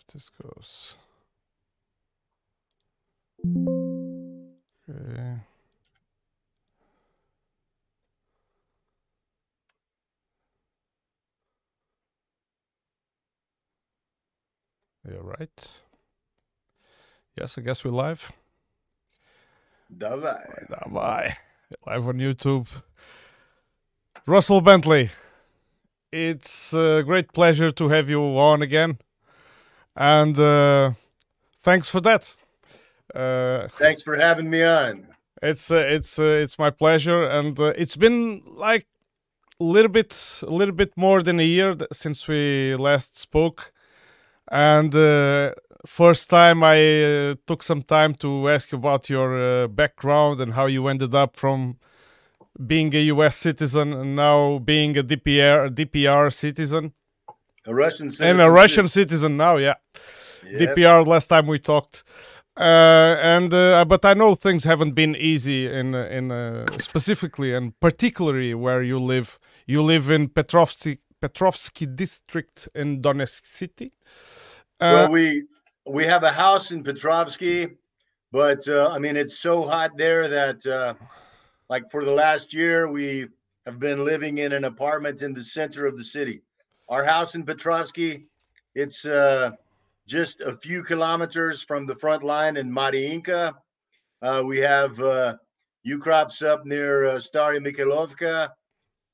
if this goes. Okay. Yeah, right. Yes, I guess we're live. Давай. Давай. Live on YouTube. Russell Bentley, it's a great pleasure to have you on again. And uh, thanks for that. Uh, Thanks for having me on. it's uh, it's uh, it's my pleasure, and uh, it's been like a little bit a little bit more than a year since we last spoke, and uh, first time I uh, took some time to ask you about your uh, background and how you ended up from being a U.S. citizen and now being a DPR a DPR citizen A Russian citizen. and a Russian citizen now. Yeah. Yep. DPR last time we talked. Uh, and uh, but I know things haven't been easy in uh, in uh, specifically and particularly where you live. You live in Petrovsky Petrovsky district in Donetsk city. Uh, well, we we have a house in Petrovsky, but uh, I mean it's so hot there that uh, like for the last year we have been living in an apartment in the center of the city. Our house in Petrovsky, it's uh, just a few kilometers from the front line in Mariinka. Uh, we have uh, Ukrops up near uh, Stary Mikhailovka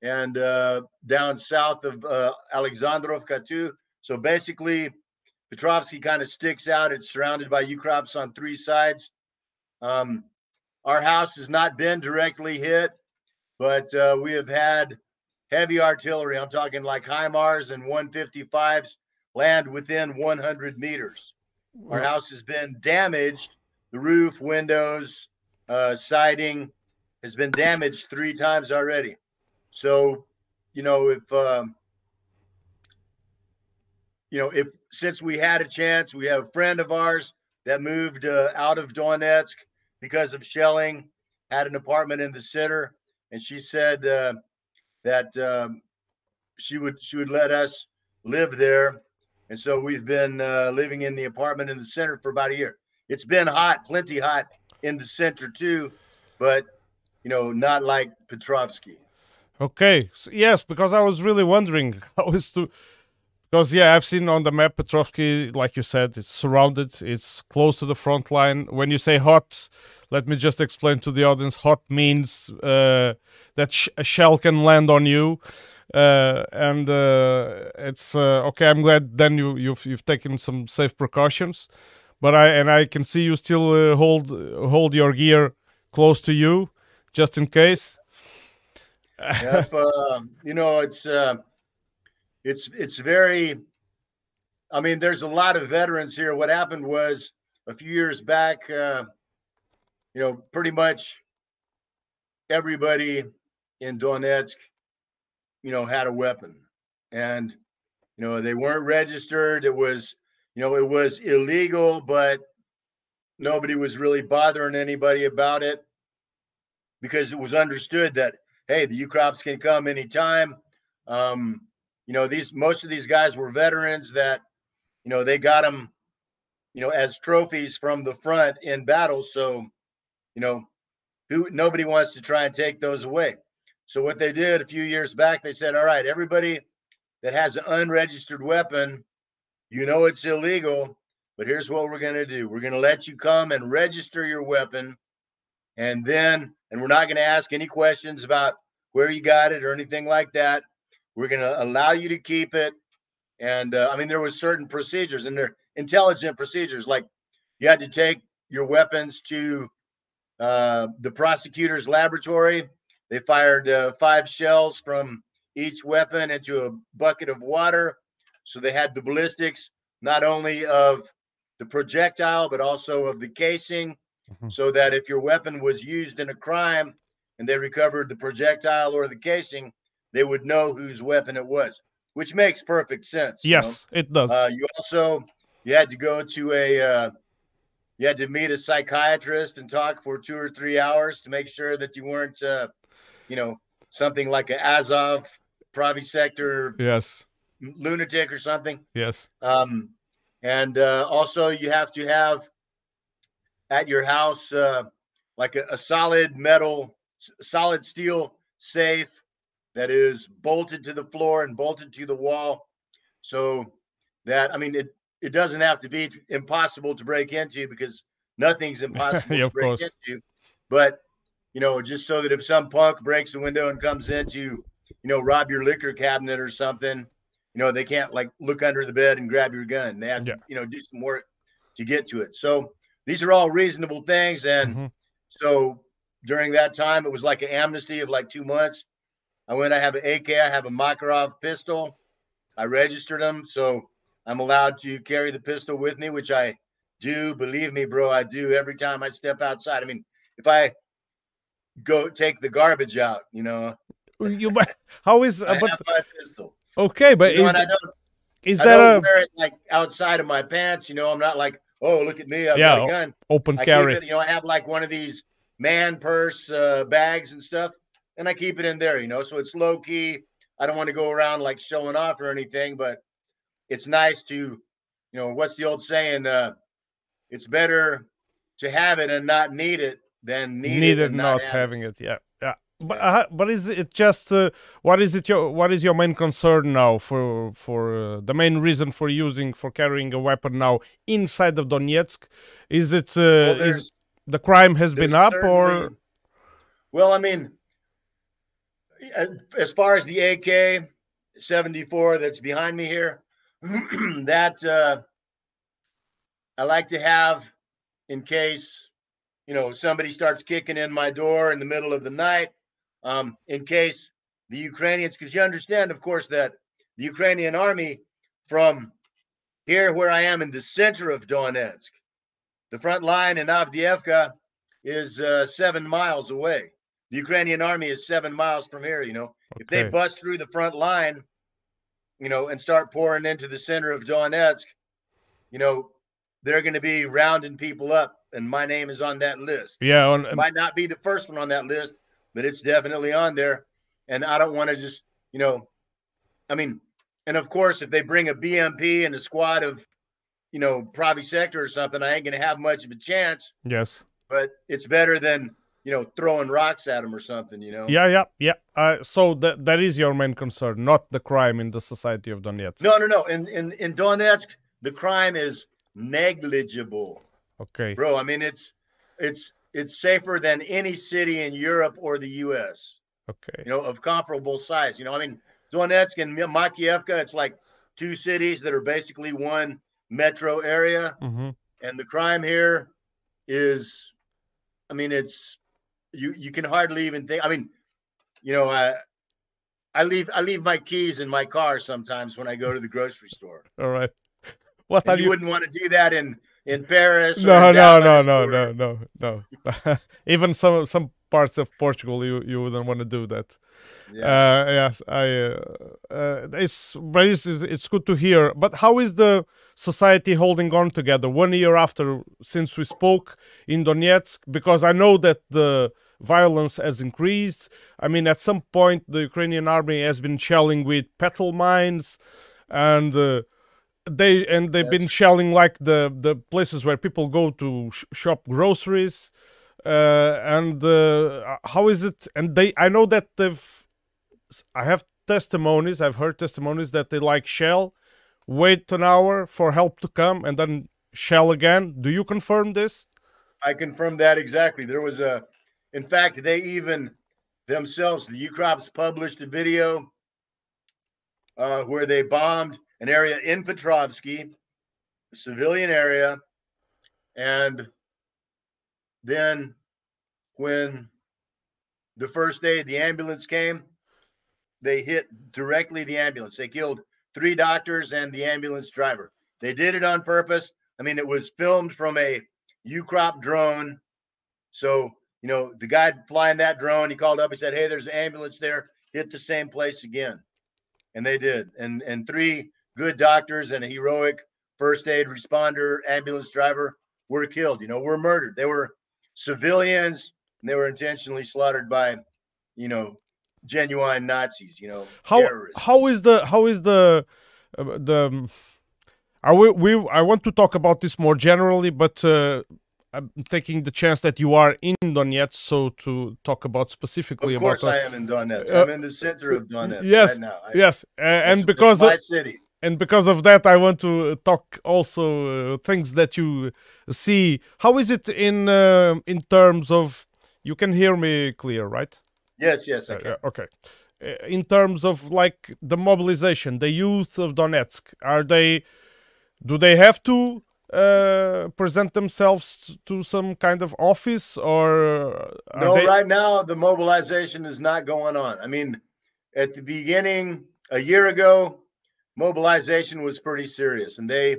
and uh, down south of uh, Alexandrovka too. So basically, Petrovsky kind of sticks out. It's surrounded by Ukrops on three sides. Um, our house has not been directly hit, but uh, we have had heavy artillery. I'm talking like HIMARS and 155s land within 100 meters. Our house has been damaged. The roof, windows, uh, siding has been damaged three times already. So, you know, if um, you know, if since we had a chance, we have a friend of ours that moved uh, out of Donetsk because of shelling, had an apartment in the center, and she said uh, that um, she would she would let us live there, and so we've been uh, living in the apartment in the center for about a year. It's been hot, plenty hot in the center too, but you know, not like Petrovsky. Okay. Yes, because I was really wondering how is to because yeah, I've seen on the map Petrovsky, like you said, it's surrounded, it's close to the front line. When you say hot, let me just explain to the audience: hot means uh, that sh- a shell can land on you, uh, and uh, it's uh, okay. I'm glad then you you've you've taken some safe precautions, but I and I can see you still uh, hold hold your gear close to you just in case. yep, uh, you know it's uh, it's it's very. I mean, there's a lot of veterans here. What happened was a few years back, you know, pretty much everybody in Donetsk, you know, had a weapon, and you know they weren't registered. It was, you know, it was illegal, but nobody was really bothering anybody about it because it was understood that hey, the Ukrops can come anytime. Um, you know, these most of these guys were veterans that, you know, they got them, you know, as trophies from the front in battle. So, you know, who nobody wants to try and take those away. So what they did a few years back, they said, all right, everybody that has an unregistered weapon, you know it's illegal, but here's what we're gonna do. We're gonna let you come and register your weapon and then and we're not going to ask any questions about where you got it or anything like that we're going to allow you to keep it and uh, i mean there was certain procedures and they're intelligent procedures like you had to take your weapons to uh, the prosecutor's laboratory they fired uh, five shells from each weapon into a bucket of water so they had the ballistics not only of the projectile but also of the casing Mhm. so that if your weapon was used in a crime and they recovered the projectile or the casing, they would know whose weapon it was, which makes perfect sense. you know? Yes, it does. Uh, you also you had to go to a uh, you had to meet a psychiatrist and talk for two or three hours to make sure that you weren't uh, you know something like an Azov Pravy Sektor yes, lunatic or something. yes. Um, and uh, also you have to have at your house uh, like a, a solid metal, solid steel safe that is bolted to the floor and bolted to the wall, so that I mean it. It doesn't have to be impossible to break into because nothing's impossible Yeah, to break course. into. But you know, just so that if some punk breaks the window and comes in to, you know, rob your liquor cabinet or something, you know, they can't like look under the bed and grab your gun. They have to, you know, do some work to get to it. So these are all reasonable things. And Mhm. so during that time, it was like an amnesty of like two months. I went, I have an AK, I have a Makarov pistol. I registered them. So I'm allowed to carry the pistol with me, which I do. Believe me, bro, I do every time I step outside. I mean, if I go take the garbage out, you know, You, how is I uh, but have my pistol. okay, but You know, is, and I don't, is I that don't a wear it like outside of my pants. You know, I'm not like, oh, look at me, I've Yeah, got a gun. open I carry? it, you know, I have like one of these man purse uh, bags and stuff, and I keep it in there, you know, so it's low key. I don't want to go around like showing off or anything, but it's nice to, you know, what's the old saying? Uh, it's better to have it and not need it than need, Need it it and not it. having it. Yeah, yeah. But uh, but is it just uh, what is it your what is your main concern now for for uh, the main reason for using for carrying a weapon now inside of Donetsk? Is it uh, Well, is the crime has been up or well i mean as far as the ak 74 that's behind me here that uh i like to have in case you know somebody starts kicking in my door in the middle of the night um in case the ukrainians because you understand of course that the ukrainian army from here where i am in the center of donetsk the front line in avdiivka is uh, seven miles away. The Ukrainian army is seven miles from here. You know, if they bust through the front line, you know, and start pouring into the center of Donetsk, you know, they're going to be rounding people up, and my name is on that list. yeah on It might not be the first one on that list, but it's definitely on there. And I don't want to just, you know, I mean, and of course, if they bring a BMP and a squad of, you know, Pravy Sektor or something, I ain't going to have much of a chance yes but it's better than you know throwing rocks at them or something. You know. yeah yeah yeah uh, so that that is your main concern not the crime in the society of Donetsk No, no, no. In in in Donetsk, the crime is negligible, okay bro. I mean, it's it's it's safer than any city in Europe or the U.S. okay You know, of comparable size. You know, I mean, Donetsk and Makievka, it's like two cities that are basically one metro area, hmm and the crime here is, I mean, it's you you can hardly even think. I mean, you know, I I leave I leave my keys in my car sometimes when I go to the grocery store. all right what And you, you wouldn't want to do that in in Paris. or no no no no or- no no no even some some parts of portugal you you wouldn't want to do that. Yeah. uh yes i uh, uh it's but it's, it's good to hear. But how is the society holding on together? One year after since we spoke in donetsk because i know that the violence has increased. I mean at some point the ukrainian army has been shelling with petrol mines and uh, they and they've been shelling like the the places where people go to sh- shop groceries and uh, how is it and they i know that they've i have testimonies i've heard testimonies that they like shell wait an hour for help to come and then shell again do you confirm this I confirm that exactly. There was a, in fact, they even themselves, the Ukrops published a video uh, where they bombed an area in Petrovsky, a civilian area, and then when the first day the ambulance came, they hit directly the ambulance. They killed three doctors and the ambulance driver. They did it on purpose. I mean, it was filmed from a Ukrop drone. So, you know, the guy flying that drone, he called up, he said, Hey, there's an ambulance there. Hit the same place again. And they did. And and three good doctors and a heroic first aid responder, ambulance driver were killed. You know, were murdered. They were civilians and they were intentionally slaughtered by, you know, genuine Nazis, you know, how terrorists. how is the how is the uh, the um, I will, we I want to talk about this more generally, but uh, I'm taking the chance that you are in Donetsk, so to talk about specifically of course about. I am in Donetsk. I'm in the center of Donetsk yes, right now. I, yes, uh, and because my of, city. And because of that, I want to talk also uh, things that you see. How is it in uh, in terms of? You can hear me clear, right? Yes, yes, I Uh, can. uh, okay. Uh, In terms of like the mobilization, the youth of Donetsk, are they? Do they have to uh, present themselves to some kind of office, or No, they? right now the mobilization is not going on. I mean, at the beginning, a year ago, mobilization was pretty serious, and they,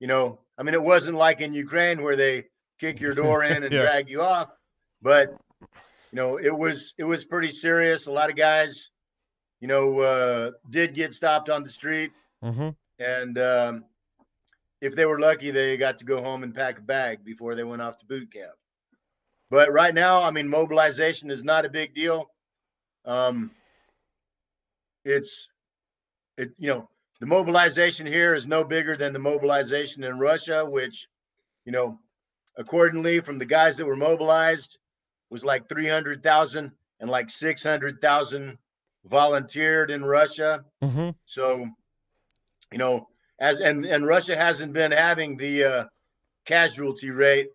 you know, I mean, it wasn't like in Ukraine where they kick your door in and Yeah. drag you off, but you know, it was it was pretty serious. A lot of guys, you know, uh, did get stopped on the street, Mhm. and um, if they were lucky, they got to go home and pack a bag before they went off to boot camp. But right now, I mean, mobilization is not a big deal. Um, it's it you know the mobilization here is no bigger than the mobilization in Russia, which you know accordingly from the guys that were mobilized was like three hundred thousand and like six hundred thousand volunteered in Russia. Mhm. So, you know, as and and Russia hasn't been having the uh, casualty rate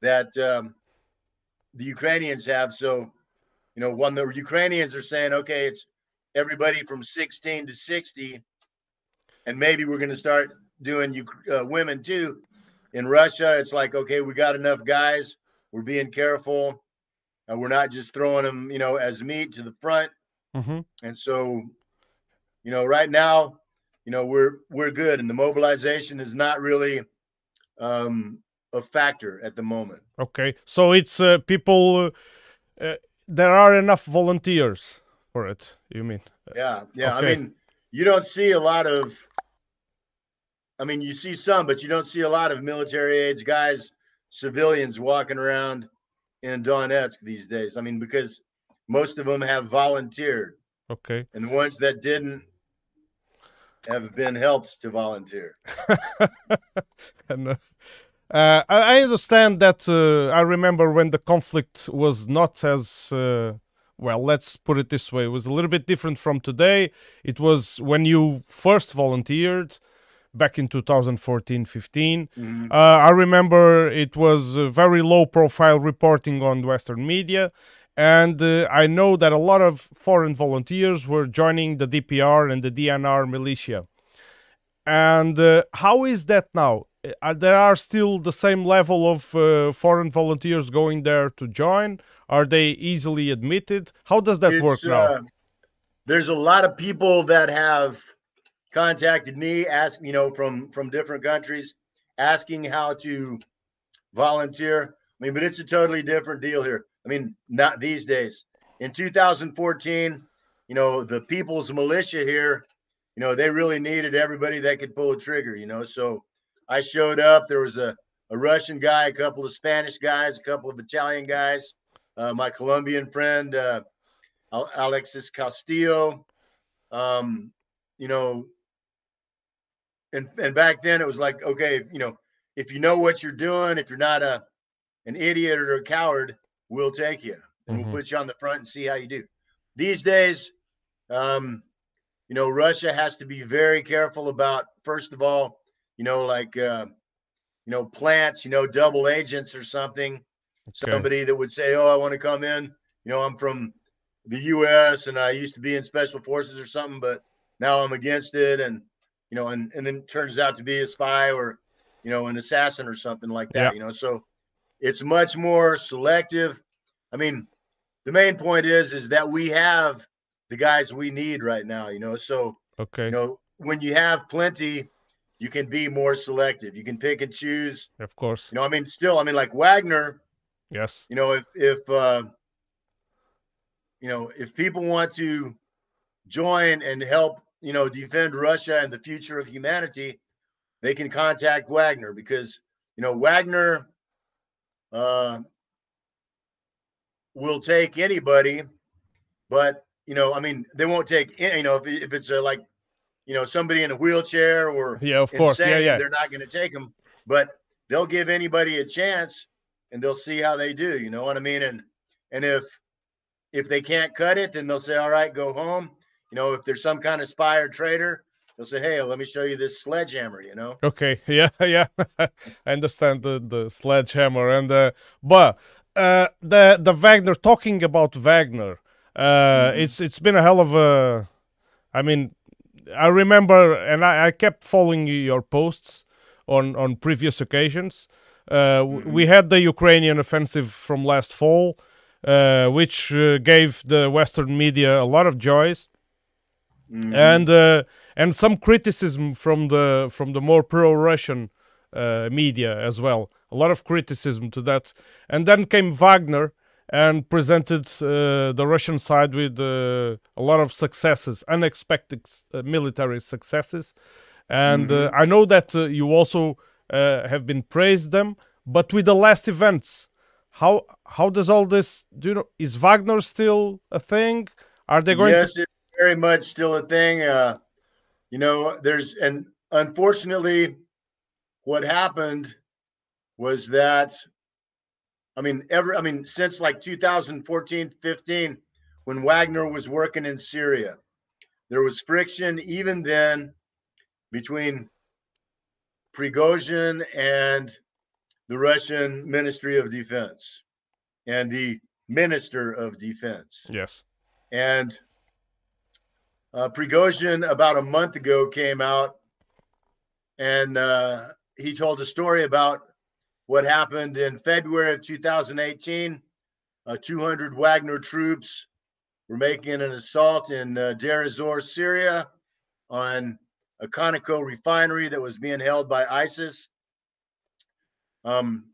that um, the Ukrainians have. So, you know, when the Ukrainians are saying, okay, it's everybody from 16 to 60, and maybe we're going to start doing uh, women too. In Russia, it's like, okay, we got enough guys. We're being careful. Uh, we're not just throwing them, you know, as meat to the front. Mhm. And so, you know, right now, you know, we're we're good, and the mobilization is not really um, a factor at the moment. Okay, so it's uh, people. Uh, uh, there are enough volunteers for it. You mean? Yeah, yeah. Okay. I mean, you don't see a lot of. I mean, you see some, but you don't see a lot of military age guys, civilians walking around in Donetsk these days. I mean, because most of them have volunteered, Okay. and the ones that didn't have been helped to volunteer. and uh, uh, I understand that. Uh, I remember when the conflict was not as uh, well. Let's put it this way: it was a little bit different from today. It was when you first volunteered back in 2014 15 Mhm. uh, i remember it was very low profile reporting on western media and uh, i know that a lot of foreign volunteers were joining the dpr and the dnr militia and uh, how is that now? Uh, Are there are still the same level of uh, foreign volunteers going there to join? Are they easily admitted? How does that work now? uh, there's a lot of people that have contacted me, ask you know from from different countries, asking how to volunteer. I mean, but it's a totally different deal here. I mean, not these days. In 2014, you know, the People's Militia here, you know, they really needed everybody that could pull a trigger. You know, so I showed up. There was a a Russian guy, a couple of Spanish guys, a couple of Italian guys, uh, my Colombian friend. Uh, Alexis Castillo. Um, you know, and and back then it was like, okay, you know, if you know what you're doing, if you're not a an idiot or a coward, we'll take you and Mhm. we'll put you on the front and see how you do. These days, um, you know, Russia has to be very careful about first of all, you know, like uh, you know, plants, you know, double agents or something Okay. somebody that would say, "Oh, I want to come in." You know, I'm from the U.S. and I used to be in special forces or something, but now I'm against it, and you know, and and then turns out to be a spy or you know an assassin or something like that. You know, so it's much more selective. I mean, the main point is is that we have the guys we need right now. You know, so Okay. you know when you have plenty, you can be more selective. You can pick and choose. Of course. You know, I mean, still, I mean, like Wagner Yes. you know if if uh you know if people want to join and help you know defend russia and the future of humanity they can contact wagner because you know wagner uh will take anybody but you know i mean they won't take any, you know if, if it's a like you know somebody in a wheelchair or yeah, of course, yeah, yeah. They're not going to take them, but they'll give anybody a chance, and they'll see how they do. You know what I mean? And and if if they can't cut it, then they'll say, "All right, go home." You know, if there's some kind of spy or traitor, they'll say, "Hey, let me show you this sledgehammer." You know. Okay. Yeah. Yeah. I understand the the sledgehammer and uh, but uh, the the Wagner talking about Wagner. Uh, mm-hmm. It's it's been a hell of a. I mean, I remember, and I, I kept following your posts on on previous occasions. Uh, mm-hmm. We had the Ukrainian offensive from last fall, uh, which uh, gave the Western media a lot of joys, mm-hmm. and uh, and some criticism from the from the more pro-Russian uh, media as well. A lot of criticism to that, and then came Wagner and presented uh, the Russian side with uh, a lot of successes, unexpected uh, military successes. And mm-hmm. I know that you also have been praised them, but with the last events, how how does all this? Do you know? Is Wagner still a thing? Are they going? Yes, to- it's very much still a thing. Uh, you know, there's and unfortunately, what happened was that I mean, ever, I mean, since like 2014, 15, when Wagner was working in Syria, there was friction even then between Prigozhin and the Russian Ministry of Defense and the Minister of Defense. Yes. And uh, Prigozhin, about a month ago, came out and uh, he told a story about what happened in February of 2018. Uh, 200 Wagner troops were making an assault in uh, Deir ez-Zor, Syria, on a Conoco refinery that was being held by ISIS. Um,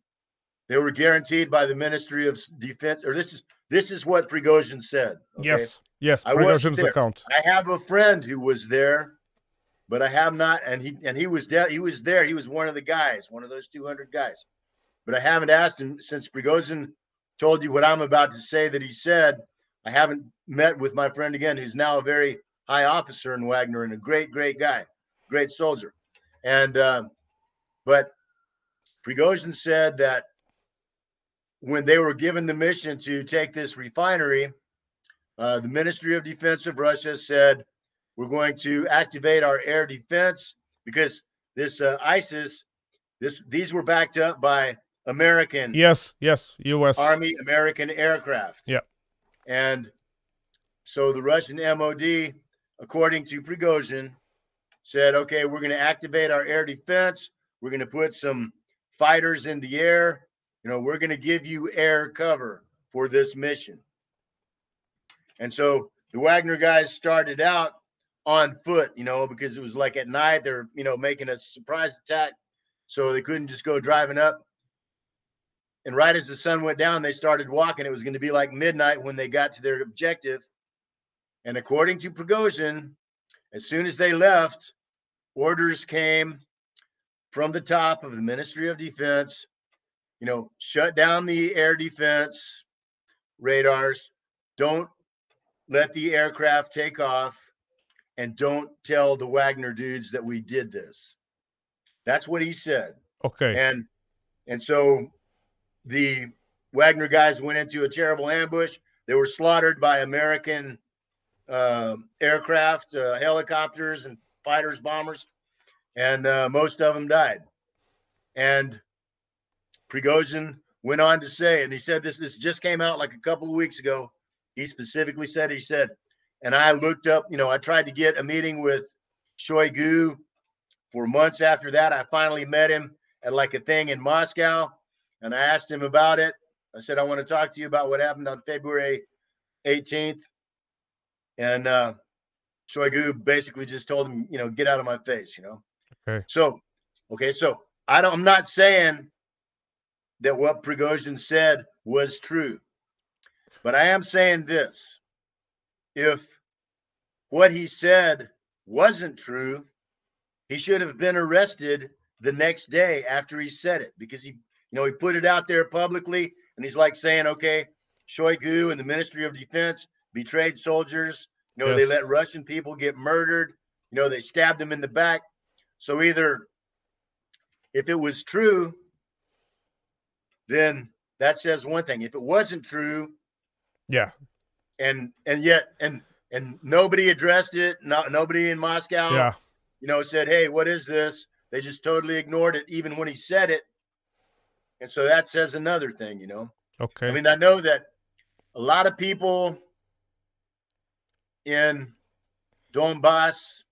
they were guaranteed by the Ministry of Defense, or this is this is what Prigozhin said. Okay? Yes, yes, I Prigozhin's account. I have a friend who was there, but I have not, and he and he was there. He was there. He was one of the guys, one of those 200 guys but I haven't asked him since Prigozhin told you what I'm about to say that he said. I haven't met with my friend again, who's now a very high officer in Wagner and a great, great guy, great soldier. And, uh, but Prigozhin said that when they were given the mission to take this refinery, uh, the Ministry of Defense of Russia said, we're going to activate our air defense because this uh, ISIS, this these were backed up by American. Yes, yes, U.S. Army American aircraft. Yeah. And so the Russian MOD, according to Prigozhin, said, okay, we're going to activate our air defense. We're going to put some fighters in the air. You know, we're going to give you air cover for this mission. And so the Wagner guys started out on foot, you know, because it was like at night, they're, you know, making a surprise attack. So they couldn't just go driving up. And right as the sun went down, they started walking. It was going to be like midnight when they got to their objective. And according to Prigozhin, as soon as they left, orders came from the top of the Ministry of Defense, you know, shut down the air defense radars, don't let the aircraft take off, and don't tell the Wagner dudes that we did this. That's what he said. Okay. And and so the Wagner guys went into a terrible ambush. They were slaughtered by American uh, aircraft, uh, helicopters, and fighters, bombers, and uh, most of them died. And Prigozhin went on to say, and he said this this just came out like a couple of weeks ago. He specifically said, he said, and I looked up, you know, I tried to get a meeting with Shoigu for months after that. I finally met him at like a thing in Moscow and I asked him about it. I said, I want to talk to you about what happened on February 18th. And uh, Shoigu basically just told him, you know, get out of my face, you know. Okay. So, okay, so I don't, I'm not saying that what Prigozhin said was true, but I am saying this: if what he said wasn't true, he should have been arrested the next day after he said it because he you know, he put it out there publicly, and he's like saying, okay, Shoigu and the Ministry of Defense betrayed soldiers. You know, yes. they let Russian people get murdered. You You know, they stabbed them in the back. So either if it was true, then that says one thing. If it wasn't true, yeah, and and yet and and nobody addressed it. Not nobody in Moscow. Yeah. You know, said, "Hey, what is this?" They just totally ignored it, even when he said it. And so that says another thing. You know. Okay. I mean, I know that a lot of people in Donbass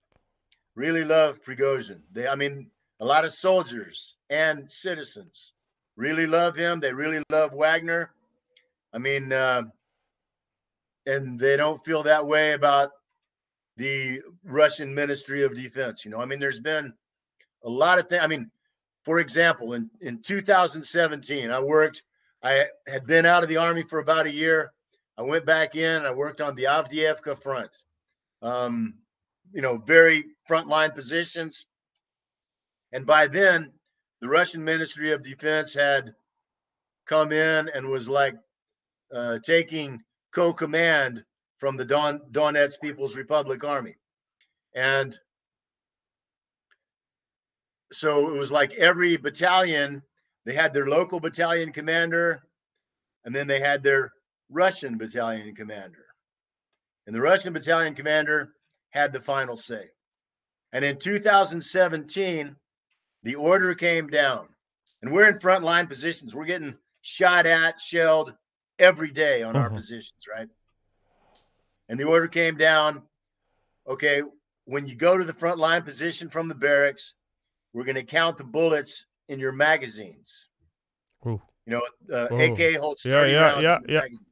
really love Prigozhin. They, I mean, a lot of soldiers and citizens really love him. They really love Wagner. I mean, uh, and they don't feel that way about the Russian Ministry of Defense. You know, I mean, there's been a lot of things. I mean, for example, in, in 2017, I worked, I had been out of the army for about a year. I went back in, I worked on the Avdiivka front. Um, you know, very frontline positions. And by then, the Russian Ministry of Defense had come in and was like uh, taking co-command from the Don Donetsk People's Republic Army, and so it was like every battalion they had their local battalion commander, and then they had their Russian battalion commander, and the Russian battalion commander had the final say. And in 2017, the order came down, and we're in frontline positions. We're getting shot at, shelled every day on our positions, right? And the order came down okay, when you go to the front line position from the barracks, we're going to count the bullets in your magazines. Ooh. You know, uh, Ooh. AK holds Yeah, 30 yeah, rounds. yeah, in the yeah. magazine.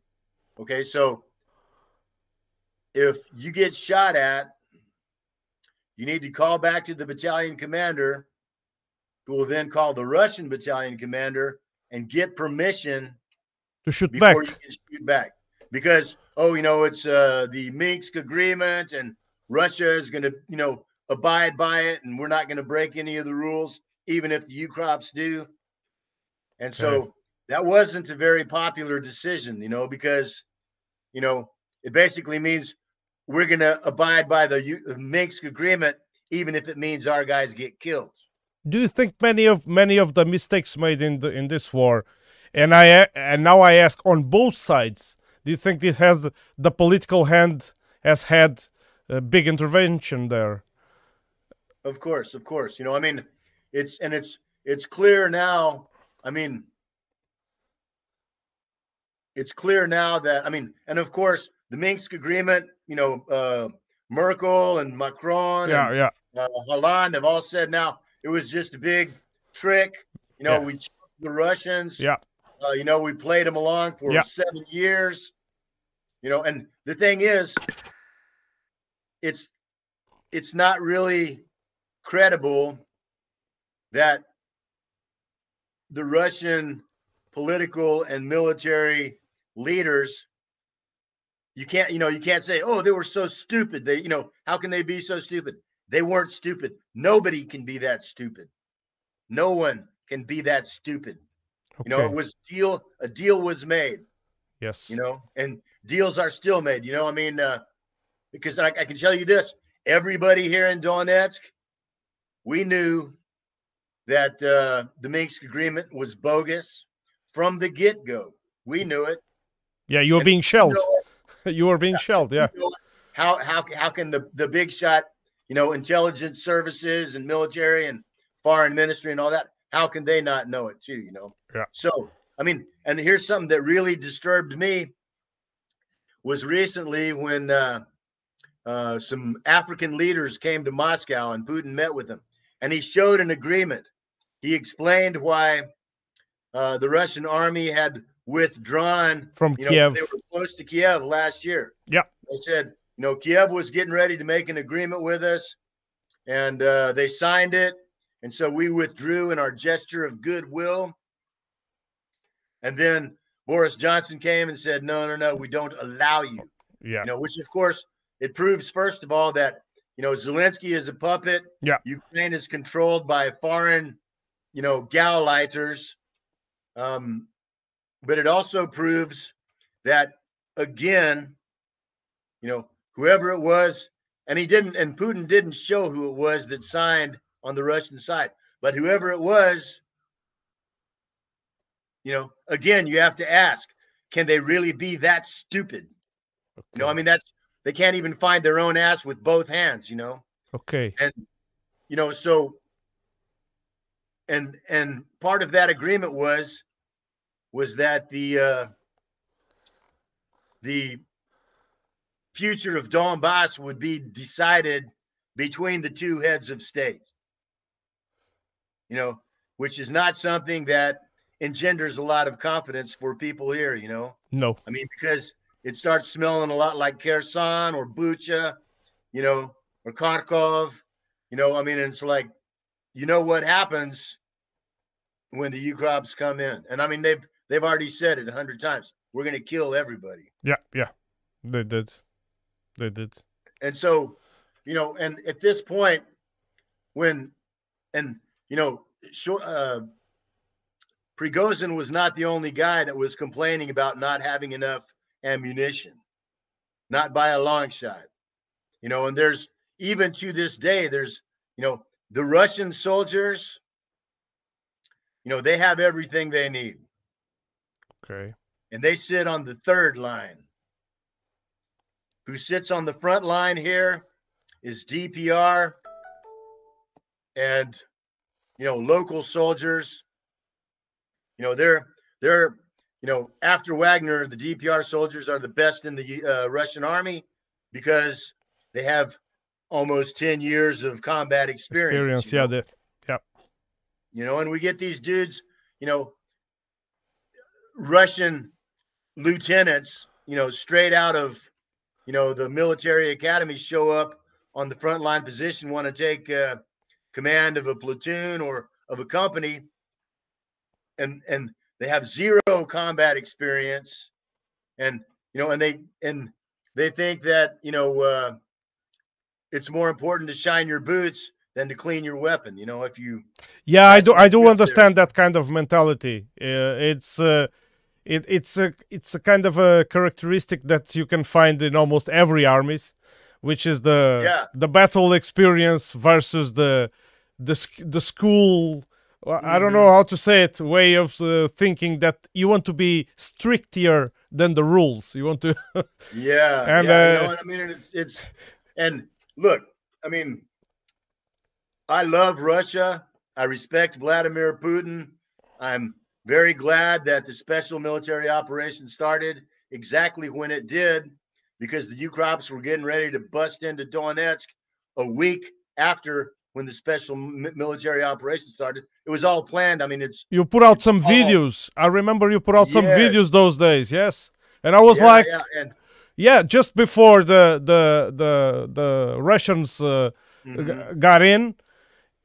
Okay, so if you get shot at, you need to call back to the battalion commander, who will then call the Russian battalion commander and get permission To shoot back. before you can shoot back. Because oh, you know, it's uh, the Minsk agreement, and Russia is going to, you know, abide by it, and we're not going to break any of the rules, even if the Ukrops do. And so Okay. that wasn't a very popular decision, you know, because, you know, it basically means we're going to abide by the U- the Minsk agreement, even if it means our guys get killed. do you think many of many of the mistakes made in the in this war and i and now i ask on both sides do you think it has the, the political hand has had a big intervention there Of course, of course. You know, I mean, it's and it's it's clear now. I mean, it's clear now that I mean, and of course, the Minsk agreement. You know, uh, Merkel and Macron yeah and yeah uh, Hollande have all said now it was just a big trick. You know, Yeah. we the Russians. yeah Uh, you know, we played them along for Yeah. seven years. You know, and the thing is, it's it's not really credible that the Russian political and military leaders you can't you know you can't say oh they were so stupid. They you know how can they be so stupid? They weren't stupid. Nobody can be that stupid. No one can be that stupid okay you know it was deal a deal was made. Yes. You know and deals are still made you know i mean uh because I, I can tell you this everybody here in donetsk we knew that uh the minsk agreement was bogus from the get-go. We knew it. Yeah you were and being shelled. know you were being shelled yeah. how how how can the the big shot you know intelligence services and military and foreign ministry and all that how can they not know it too you know Yeah. so i mean and here's something that really disturbed me was recently when uh, uh, some african leaders came to moscow and putin met with them and he showed an agreement he explained why uh, the russian army had withdrawn from you know, kiev they were close to Kiev last year. Yeah. They said, you know, Kiev was getting ready to make an agreement with us, and uh, they signed it. And so we withdrew in our gesture of goodwill. And then Boris Johnson came and said, no, no, no, we don't allow you. yeah You know, which of course it proves, first of all, that, you know, Zelensky is a puppet. Yeah. Ukraine is controlled by foreign, you know, Gauleiters. Um, but it also proves that again, you know, whoever it was, and he didn't, and Putin didn't show who it was that signed on the Russian side. But whoever it was, you know, again, you have to ask, can they really be that stupid? Okay. You know, I mean, that's they can't even find their own ass with both hands, you know. Okay. And you know, so and and part of that agreement was was that the uh the future of Donbass would be decided between the two heads of states. You know, which is not something that engenders a lot of confidence for people here, you know. No. I mean, because it starts smelling a lot like Kherson or Bucha, you know, or Kharkov. You know, I mean, it's like, you know what happens when the Ukrops come in. And I mean, they've they've already said it a hundred times. We're gonna kill everybody. Yeah, yeah. They did. They did. And so, you know, and at this point, when and you know, uh, Prigozhin was not the only guy that was complaining about not having enough ammunition, not by a long shot. You know, and there's even to this day, there's, you know, the Russian soldiers, you know, they have everything they need. Okay. And they sit on the third line. Who sits on the front line here is DPR and, you know, local soldiers. You know, they're, they're, you know, after Wagner, the DPR soldiers are the best in the uh, Russian army because they have almost 10 years of combat experience. Experience, yeah. The, yeah. You know, and we get these dudes, you know, Russian lieutenants, you know, straight out of, you know, the military academy show up on the front line position, want to take uh, command of a platoon or of a company. And, and they have zero combat experience, and you know, and they and they think that you know uh, it's more important to shine your boots than to clean your weapon. You know, if you yeah, I do I do understand there. that kind of mentality. Uh, it's uh, it, it's a it's a kind of a characteristic that you can find in almost every armies, which is the yeah. the battle experience versus the the the school. I don't know mm-hmm. how to say it, way of uh, thinking that you want to be stricter than the rules. You want to. yeah. And yeah, uh, I mean, it's it's and look, I mean, I love Russia. I respect Vladimir Putin. I'm very glad that the special military operation started exactly when it did, because the Ukrops were getting ready to bust into Donetsk a week after when the special military operation started. It was all planned. I mean, it's you put out some all, videos. I remember you put out some videos those days. Yes, and I was yeah, like, yeah, and, yeah, just before the the the the Russians uh, mm-hmm. got in.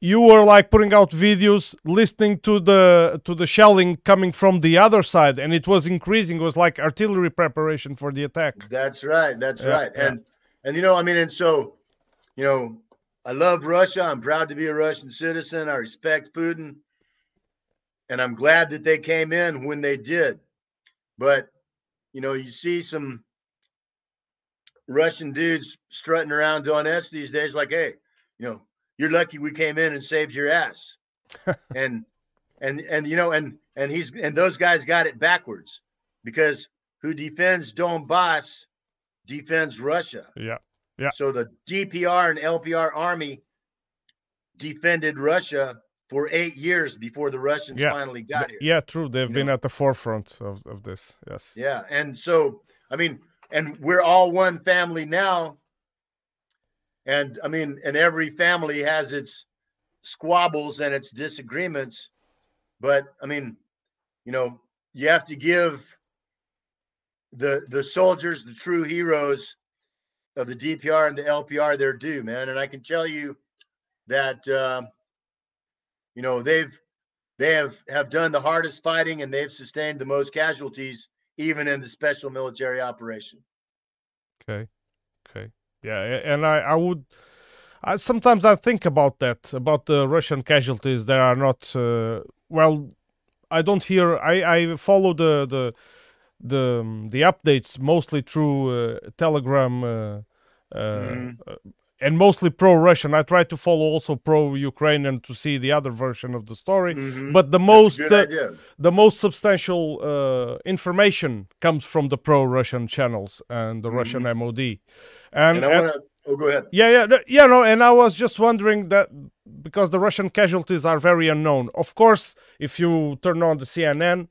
You were like putting out videos, listening to the to the shelling coming from the other side, and it was increasing. It was like artillery preparation for the attack. That's right. That's right. And and you know, I mean, and so, you know, I love Russia. I'm proud to be a Russian citizen. I respect Putin. And I'm glad that they came in when they did. But, you know, you see some Russian dudes strutting around Donetsk these days, like, hey, you know, you're lucky we came in and saved your ass. and, and, and, you know, and, and he's, and those guys got it backwards because who defends Donbass defends Russia. Yeah. Yeah. So the DPR and LPR army defended Russia for eight years before the Russians yeah. finally got here. Yeah, true. They've you been know? at the forefront of, of this. Yes. Yeah. And so, I mean, and we're all one family now. And I mean, and every family has its squabbles and its disagreements. But I mean, you know, you have to give the the soldiers, the true heroes, of the DPR and the LPR they're due, man. And I can tell you that uh, you know they've they have have done the hardest fighting and they've sustained the most casualties, even in the special military operation. Okay, okay, yeah, and I I would. I, sometimes I think about that about the Russian casualties. There are not uh, well. I don't hear. I I follow the the the um, the updates mostly through uh, Telegram uh, mm-hmm. Uh, and mostly pro-Russian. I try to follow also pro-Ukrainian to see the other version of the story. Mhm. But the most the most substantial uh, information comes from the pro-Russian channels and the Russian MOD. And, Mm-hmm. And I and- want to. Oh, go ahead. yeah, yeah, yeah, no. And I was just wondering that because the Russian casualties are very unknown. Of course, if you turn on the CNN,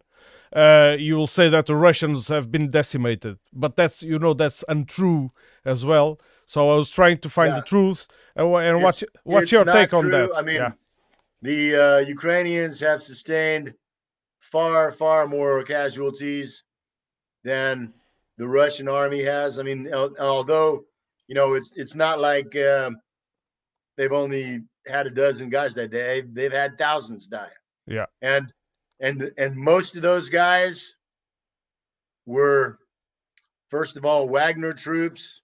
uh, you will say that the Russians have been decimated, but that's you know that's untrue as well. So I was trying to find Yeah. the truth. And, and what's what's your take on that? I mean, yeah, the uh, Ukrainians have sustained far, far more casualties than the Russian army has. I mean, although you know it's it's not like um, they've only had a dozen guys that day; they've had thousands die. Yeah. and and and most of those guys were first of all Wagner troops,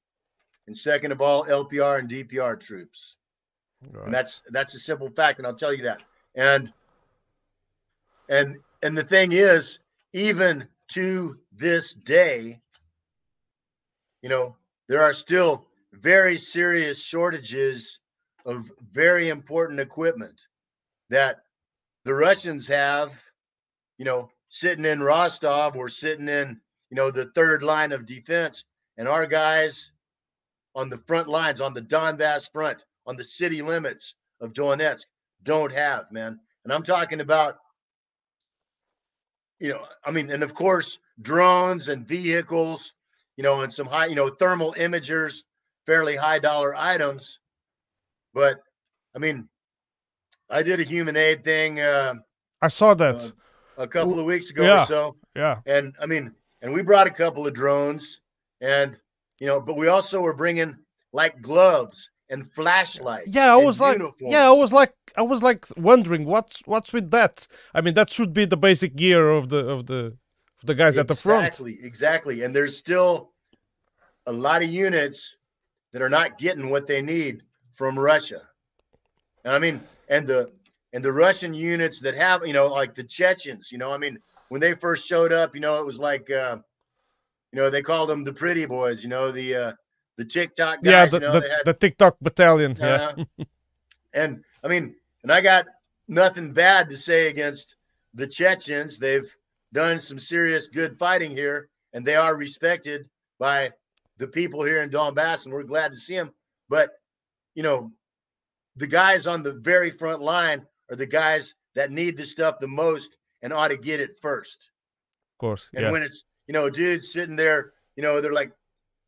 and second of all LPR and DPR troops. Right. And that's that's a simple fact, and I'll tell you that. And and and the thing is, even to this day, you know, there are still very serious shortages of very important equipment that the Russians have, you know, sitting in Rostov or sitting in, you know, the third line of defense, and our guys on the front lines, on the Donbass front, on the city limits of Donetsk, don't have, man. And I'm talking about, you know, I mean, and of course, drones and vehicles, you know, and some high, you know, thermal imagers, fairly high dollar items. But I mean, I did a human aid thing uh, I saw that. uh, a couple of weeks ago yeah. or so yeah, and I mean, and we brought a couple of drones, and you know, but we also were bringing like gloves and flashlights. yeah. I was like, uniforms. yeah, I was like, I was like wondering what's what's with that. I mean, that should be the basic gear of the of the of the guys at the front. Exactly, exactly. And there's still a lot of units that are not getting what they need from Russia. And I mean, and the and the Russian units that have, you know, like the Chechens, you know, I mean, when they first showed up, you know, it was like, uh, you know, they called them the pretty boys, you know, the uh, the TikTok guys, yeah, the you know, the, had the TikTok battalion. yeah, uh, and I mean, and I got nothing bad to say against the Chechens. They've done some serious good fighting here, and they are respected by the people here in Donbass, and we're glad to see them. But you know, the guys on the very front line are the guys that need the stuff the most and ought to get it first. of course. And Yeah, when it's you know, dudes sitting there, you know, they're like,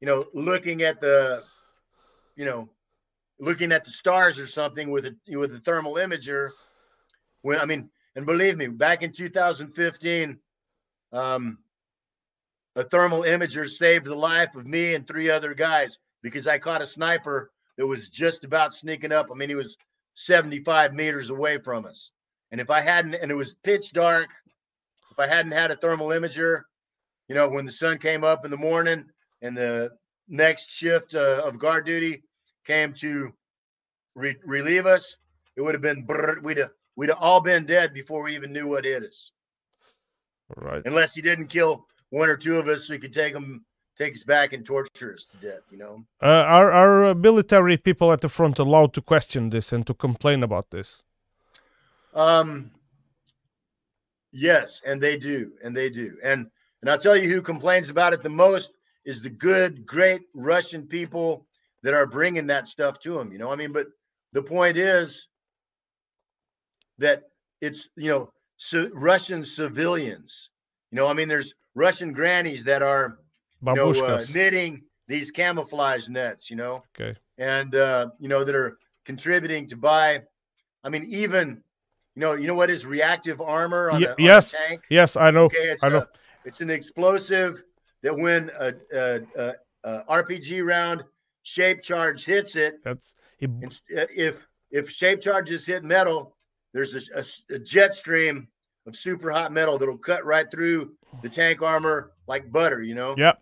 you know, looking at the, you know, looking at the stars or something with a with a thermal imager. When I mean, and believe me, back in 2015, um, a thermal imager saved the life of me and three other guys because I caught a sniper that was just about sneaking up. I mean, he was 75 meters away from us. And if I hadn't, and it was pitch dark, if I hadn't had a thermal imager, you know, when the sun came up in the morning and the next shift uh, of guard duty came to re- relieve us, it would have been brrr, we'd have we'd have all been dead before we even knew what hit us. right. Unless he didn't kill one or two of us, so he could take them, take us back and tortures to death. You know. Uh, are are uh, military people at the front allowed to question this and to complain about this? Um, yes, and they do, and they do, and and I'll tell you who complains about it the most is the good, great Russian people that are bringing that stuff to them. You know, I mean, but the point is that it's you know so Russian civilians. You know, I mean, there's Russian grannies that are you know uh, knitting these camouflage nets. You know, okay. and uh, you know that are contributing to buy. I mean, even you know, you know what is reactive armor on, Ye- a, yes. tank? Yes, I know. Okay, it's I know. a, it's an explosive that when a, a, a, RPG round shape charge hits it, That's it, uh, if if shape charges hit metal, there's a, a- a jet stream of super hot metal that'll cut right through the tank armor like butter, you know. Yep.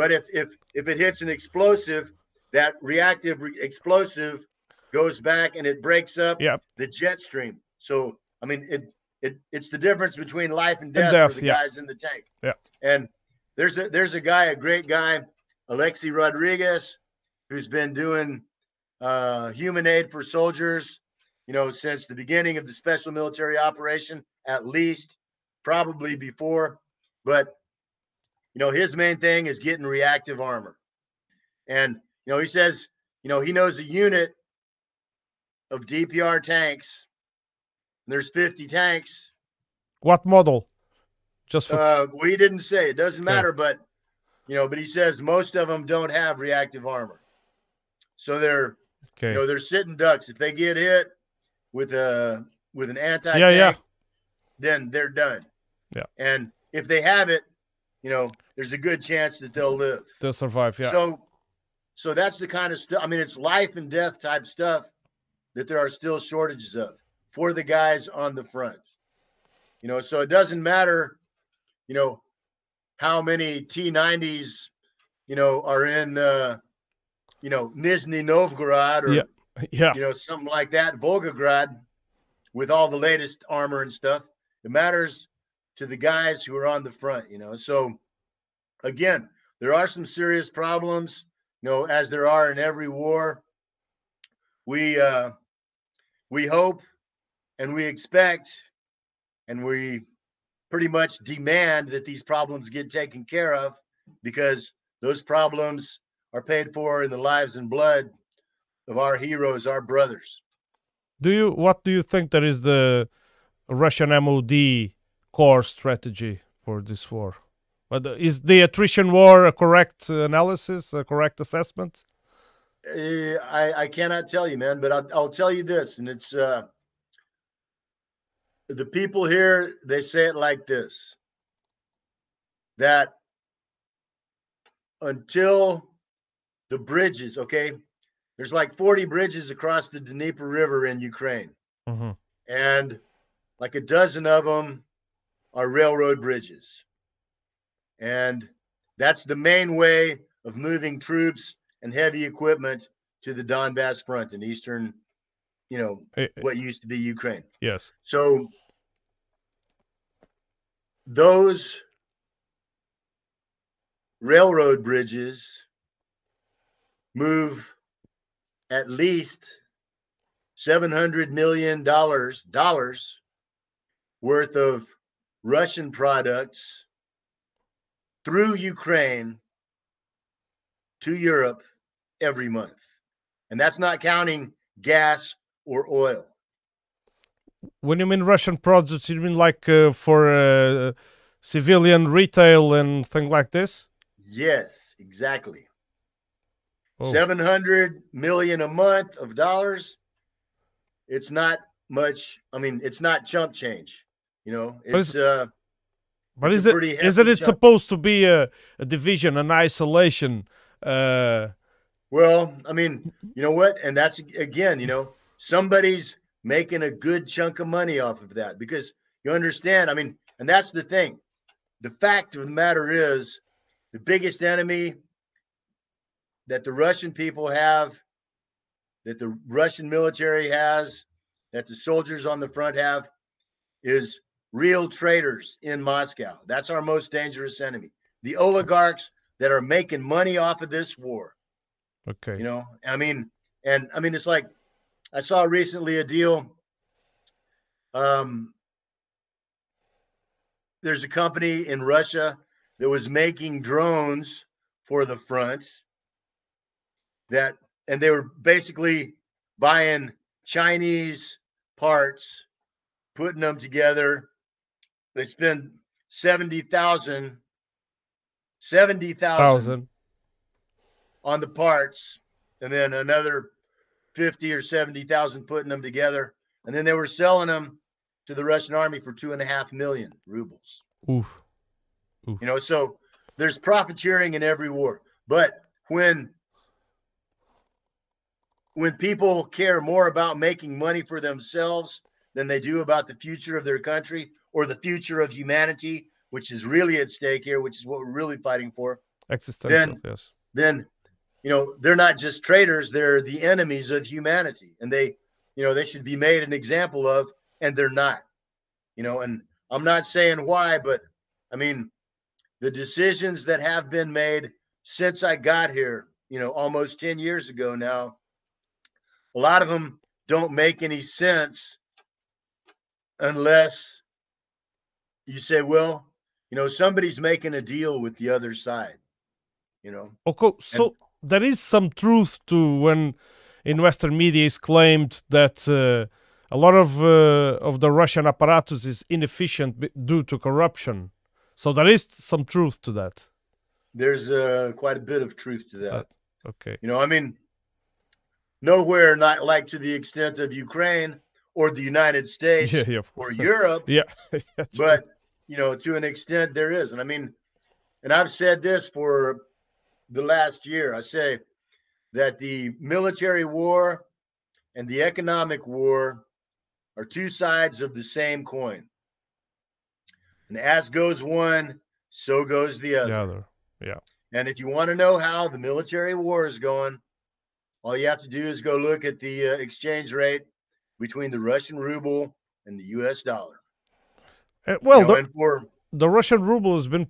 But if if if it hits an explosive, that reactive re- explosive goes back and it breaks up Yep. the jet stream. So I mean it it it's the difference between life and death, death, for the yeah. guys in the tank. Yeah. And there's a there's a guy, a great guy, Alexi Rodriguez, who's been doing uh, human aid for soldiers, you know, since the beginning of the special military operation, at least, probably before. But, you know, his main thing is getting reactive armor. And, you know, he says, you know, he knows a unit of DPR tanks. There's 50 tanks. What model? Just for Uh, we didn't say it doesn't matter, but you know, but he says most of them don't have reactive armor, so they're okay. you know they're sitting ducks. If they get hit with a with an anti Yeah, yeah. then they're done. Yeah. and if they have it, you know, there's a good chance that they'll live. They'll survive. Yeah. So, so that's the kind of stuff. I mean, it's life and death type stuff that there are still shortages of for the guys on the front. You know, so it doesn't matter, you know, how many T90s, you know, are in, uh, you know, Nizhny Novgorod or, Yeah. yeah. you know, something like that, Volgograd, with all the latest armor and stuff. It matters to the guys who are on the front, you know. So, again, there are some serious problems, you know, as there are in every war. We uh, we hope and we expect and we pretty much demand that these problems get taken care of because those problems are paid for in the lives and blood of our heroes, our brothers. Do you? What do you think that is the Russian MOD core strategy for this war? But is the attrition war a correct analysis, a correct assessment? Uh, I, I cannot tell you, man, but I'll, I'll tell you this, and it's uh, the people here. They say it like this: that until the bridges, okay, there's like 40 bridges across the Dnieper River in Ukraine, hmm and like a dozen of them are railroad bridges, and that's the main way of moving troops and heavy equipment to the Donbass front in eastern, you know, eh, eh. what used to be Ukraine. yes. So those railroad bridges move at least 700 million dollars dollars worth of Russian products through Ukraine to Europe every month. And that's not counting gas or oil. When you mean Russian products, you mean like uh, for uh, civilian retail and things like this? Yes, exactly. Oh. 700 million a month of dollars. It's not much. I mean, it's not chump change. You know, But it's uh But It's is it isn't it supposed to be a, a division, an isolation? Uh, well, I mean, you know what? And that's again, you know, somebody's making a good chunk of money off of that because you understand. I mean, and that's the thing. The fact of the matter is, the biggest enemy that the Russian people have, that the Russian military has, that the soldiers on the front have, is real traitors in Moscow. That's our most dangerous enemy. The oligarchs that are making money off of this war. okay. You know, I mean, and I mean, it's like I saw recently a deal. Um, there's a company in Russia that was making drones for the front that, and they were basically buying Chinese parts, putting them together. They spend 70,000 70,000 Thousand. on the parts and then another 50 or 70,000 putting them together. And then they were selling them to the Russian army for two and a half million rubles. Oof. You know, so there's profiteering in every war. But when when people care more about making money for themselves than they do about the future of their country or the future of humanity, which is really at stake here, which is what we're really fighting for, Existential. Then- yes. then you know they're not just traitors they're the enemies of humanity and they you know they should be made an example of and they're not you know and i'm not saying why but i mean the decisions that have been made since i got here you know almost 10 years ago now a lot of them don't make any sense unless you say, well, you know, somebody's making a deal with the other side, you know. Okay, so and, there is some truth to when in Western media is claimed that uh, a lot of uh, of the Russian apparatus is inefficient due to corruption. So there is some truth to that. There's uh, quite a bit of truth to that. okay. You know, I mean, nowhere not like to the extent of Ukraine or the United States yeah, yeah. or Europe. yeah. but you know, to an extent there is. And I mean, and I've said this for the last year. I say that the military war and the economic war are two sides of the same coin. And as goes one, so goes the other. The other. Yeah. And if you want to know how the military war is going, all you have to do is go look at the uh, exchange rate between the Russian ruble and the US dollar. Uh, well, you know, the, for, the, Russian ruble has been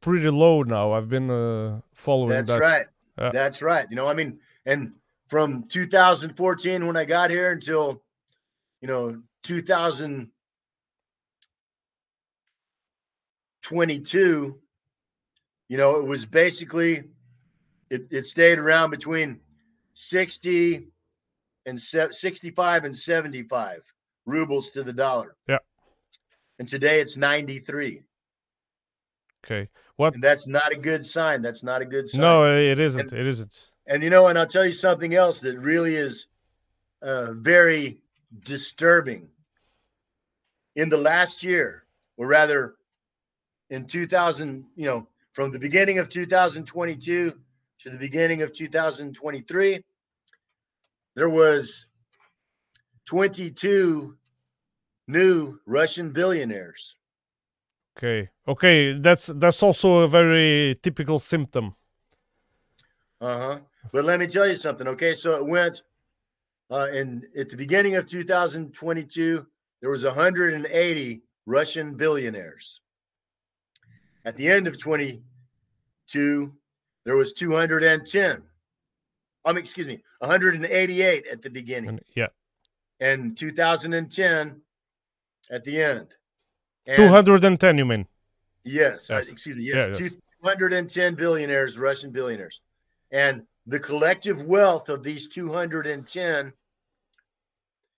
pretty low now. I've been uh, following that's that. right. Uh, that's right. You know, I mean, and from 2014 when I got here until, you know, 2022, you know, it was basically, it, it stayed around between 60 and 65 and 75 rubles to the dollar. Yeah and today it's 93. Okay. What? And that's not a good sign. That's not a good sign. No, it isn't. And, it isn't. And you know, and I'll tell you something else that really is uh, very disturbing. In the last year, or rather in 2000, you know, from the beginning of 2022 to the beginning of 2023, there was 22 new Russian billionaires. Okay. Okay, that's that's also a very typical symptom. Uh-huh. But let me tell you something, okay? So it went uh in at the beginning of 2022 there was 180 Russian billionaires. At the end of 22 there was 210. Um excuse me, 188 at the beginning. Yeah. And 2010 at the end. And 210, you mean? Yes. yes. excuse me. Yes. Yeah, yes. 210 billionaires, Russian billionaires. And the collective wealth of these 210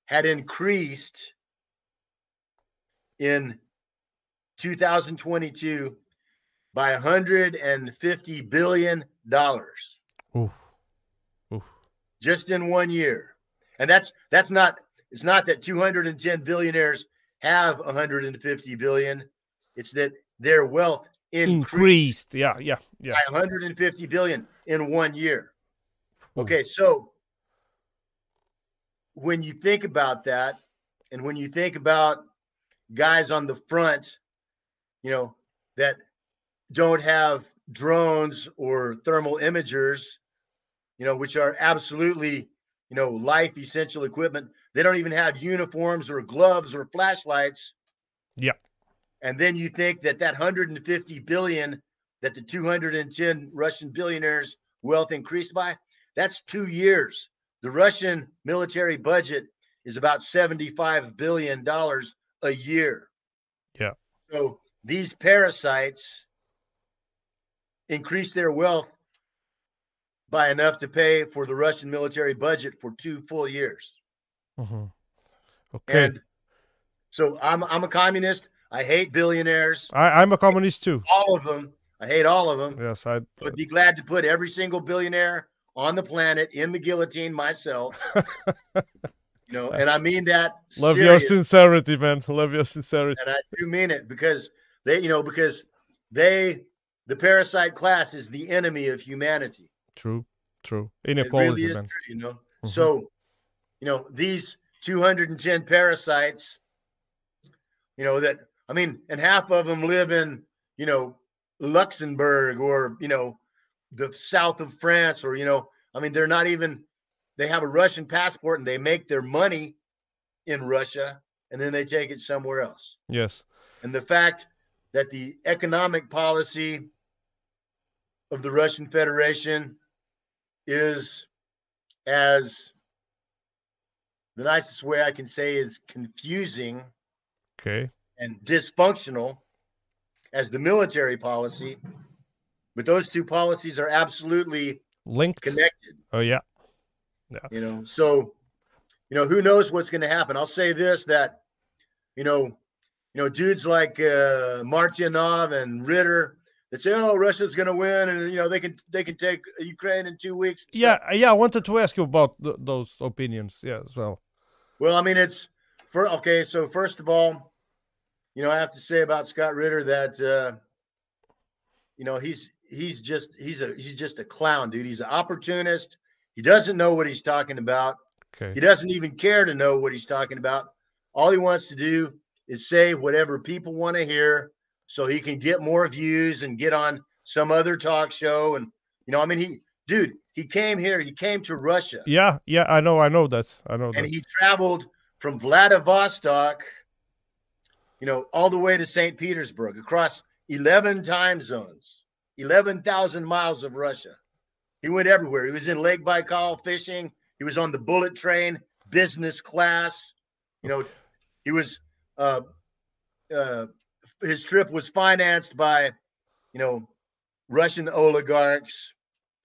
had increased in 2022 by 150 billion dollars. Oof. Oof. Just in one year. And that's that's not it's not that 210 billionaires have 150 billion. It's that their wealth increased, increased. Yeah, yeah, yeah. By 150 billion in one year. Okay, so when you think about that, and when you think about guys on the front, you know, that don't have drones or thermal imagers, you know, which are absolutely, you know, life essential equipment they don't even have uniforms or gloves or flashlights. Yeah. And then you think that that 150 billion that the 210 Russian billionaires wealth increased by, that's 2 years. The Russian military budget is about 75 billion dollars a year. Yeah. So these parasites increase their wealth by enough to pay for the Russian military budget for two full years. Mm-hmm. Okay. And so I'm I'm a communist. I hate billionaires. I, I'm a communist too. All of them. I hate all of them. Yes, I would be glad to put every single billionaire on the planet in the guillotine myself. you know, and I mean that. Love serious. your sincerity, man. Love your sincerity. And I do mean it because they, you know, because they, the parasite class is the enemy of humanity. True, true. Inequality, it really man. True, you know. Mm-hmm. So you know, these 210 parasites, you know, that, I mean, and half of them live in, you know, Luxembourg or, you know, the south of France or, you know, I mean, they're not even, they have a Russian passport and they make their money in Russia and then they take it somewhere else. Yes. And the fact that the economic policy of the Russian Federation is as the nicest way I can say is confusing Okay. and dysfunctional as the military policy. But those two policies are absolutely Linked. connected. Oh yeah. Yeah. You know so you know who knows what's going to happen i'll say this that you know you know dudes like uh martyanov and ritter that say oh russia's going to win and you know they can they can take ukraine in two weeks Yeah, yeah. I wanted to ask you about th- those opinions. Yeah, as well. Well i mean it's for okay so first of all you know i have to say about scott ritter that uh you know he's he's just he's a he's just a clown dude he's an opportunist he doesn't know what he's talking about Okay. He doesn't even care to know what he's talking about. All he wants to do is say whatever people want to hear so he can get more views and get on some other talk show. And, you know, I mean, he, dude, he came here, he came to Russia Yeah, yeah. I know. I know that. I know and that. he traveled from Vladivostok, you know, all the way to St. Petersburg across 11 time zones, 11,000 miles of Russia. He went everywhere. He was in Lake Baikal fishing. He was on the bullet train, business class. You know, he was, uh, uh, his trip was financed by, you know, Russian oligarchs.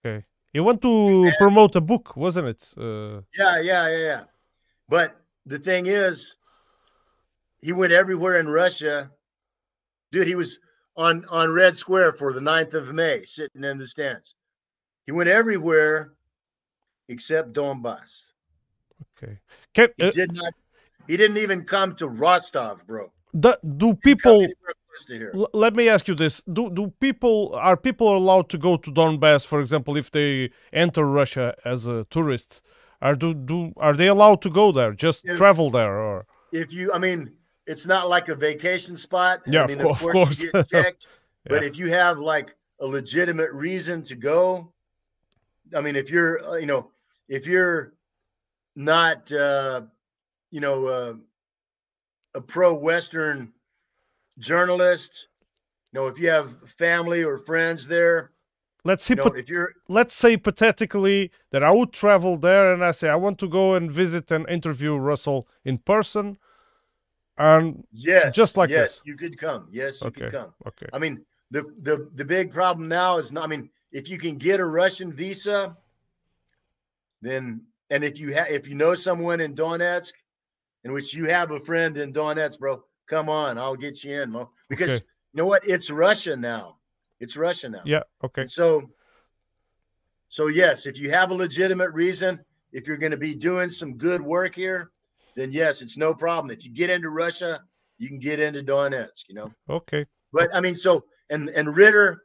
Okay. You want to promote a book, wasn't it? Uh, Yeah, yeah, yeah, yeah. But the thing is, he went everywhere in Russia. Dude, he was on on Red Square for the 9th of May, sitting in the stands. He went everywhere except Donbass. okay. Can He uh, did not. He didn't even come to Rostov, bro. do, do people? Anywhere to here. L- let me ask you this: Do do people are people allowed to go to Donbass, for example, if they enter Russia as a tourist? Are do do are they allowed to go there? Just Yeah. travel there, or If you, I mean, it's not like a vacation spot. Yeah, I of mean, course- of course. you get checked. But if you have like a legitimate reason to go, I mean, if you're, uh, you know, if you're not, uh, you know, uh, a pro-Western journalist, you know, if you have family or friends there, let's you know, if you're, let's say hypothetically that I would travel there and I say I want to go and visit and interview Russell in person, and yes, Just like yes, this. you could come. Yes, you Okay. could come. okay, I mean, the the the big problem now is not. I mean, if you can get a Russian visa, then and if you have if you know someone in Donetsk, in which you have a friend in Donetsk, bro, come on, I'll get you in, Mo. Because Okay. you know what? It's Russia now. It's Russia now. yeah, okay, And so, so yes, if you have a legitimate reason, if you're going to be doing some good work here, then yes, it's no problem. If you get into Russia, you can get into Donetsk. You know. okay, But I mean, so and and Ritter,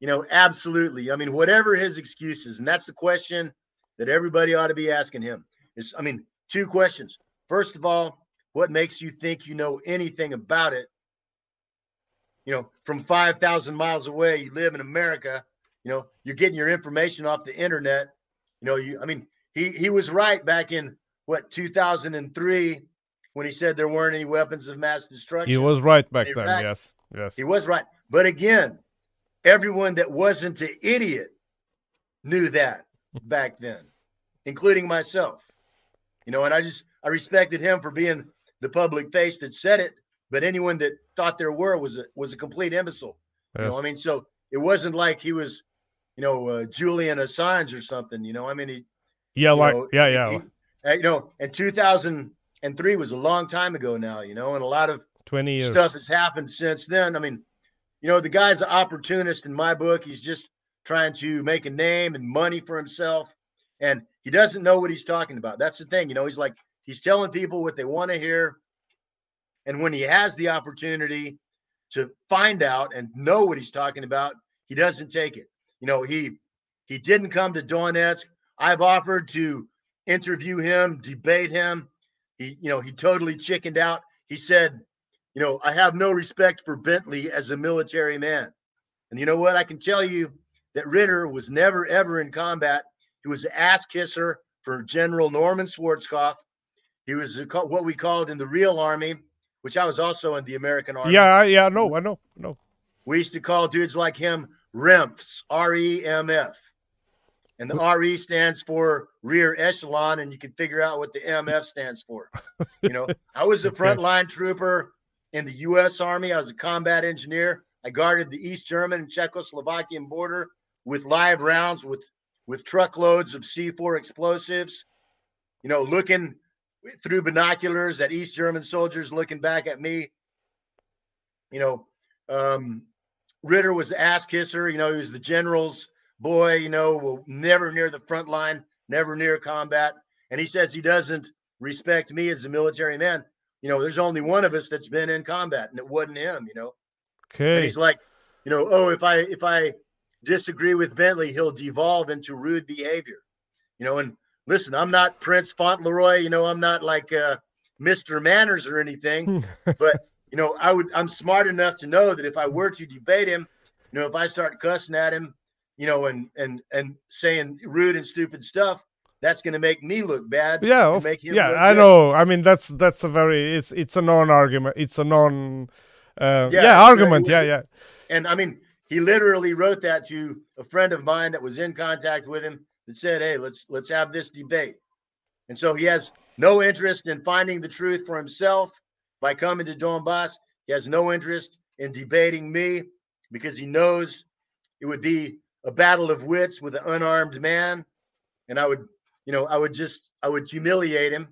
you know, absolutely. I mean, whatever his excuses, and that's the question that everybody ought to be asking him. Is I mean, two questions. First of all, what makes you think you know anything about it? You know, from five thousand miles away, you live in America. You know, you're getting your information off the internet. You know, you. I mean, he he was right back in what 2003 when he said there weren't any weapons of mass destruction. he was right back then. right. Yes, yes, He was right. But again, everyone that wasn't an idiot knew that back then, including myself. You know, and I just I respected him for being the public face that said it. But anyone that thought there were was a was a complete imbecile. You know, I mean, so it wasn't like he was, you know, uh, Julian Assange or something. You know, I mean, he, yeah, like know, yeah, yeah, he- uh, you know, and 2003 was a long time ago now. You know, and a lot of twenty years. stuff has happened since then. I mean, you know, the guy's an opportunist in my book. He's just trying to make a name and money for himself. And he doesn't know what he's talking about. That's the thing. You know, he's like, he's telling people what they want to hear. And when he has the opportunity to find out and know what he's talking about, he doesn't take it. You know, he he didn't come to Donetsk. I've offered to interview him, debate him. He, you know, he totally chickened out. He said, you know, I have no respect for Bentley as a military man. And you know what? I can tell you that Ritter was never, ever in combat. He was an ass kisser for General Norman Schwarzkopf. He was what we called in the real army, which I was also in the American army. Yeah, I- yeah, no, I know, no. We used to call dudes like him REMFs, R E M F. and the RE stands for rear echelon, and you can figure out what the MF stands for. You know, I was a frontline trooper in the U.S. Army. I was a combat engineer. I guarded the East German and Czechoslovakian border with live rounds with with truckloads of C4 explosives. You know, looking through binoculars that East German soldiers looking back at me. You know, um, Ritter was the ass kisser. You know, he was the general's boy. You know, never near the front line, never near combat. And he says he doesn't respect me as a military man. You know, there's only one of us that's been in combat, and it wasn't him. You know. Okay. And he's like, you know, oh, if I if I disagree with Bentley, he'll devolve into rude behavior. You know, and listen, I'm not Prince Fauntleroy. You know, I'm not like uh, Mr. Manners or anything. but you know, I would. I'm smart enough to know that if I were to debate him, you know, if I start cussing at him, you know, and and and saying rude and stupid stuff, that's going to make me look bad. Yeah, yeah, I good. know. I mean, that's that's a very it's it's a non-argument. It's a non. Uh, yeah, yeah argument. Yeah, yeah. And I mean, he literally wrote that to a friend of mine that was in contact with him that said, "Hey, let's let's have this debate." And so he has no interest in finding the truth for himself by coming to Donbass. He has no interest in debating me because he knows it would be a battle of wits with an unarmed man, and I would, you know, I would just I would humiliate him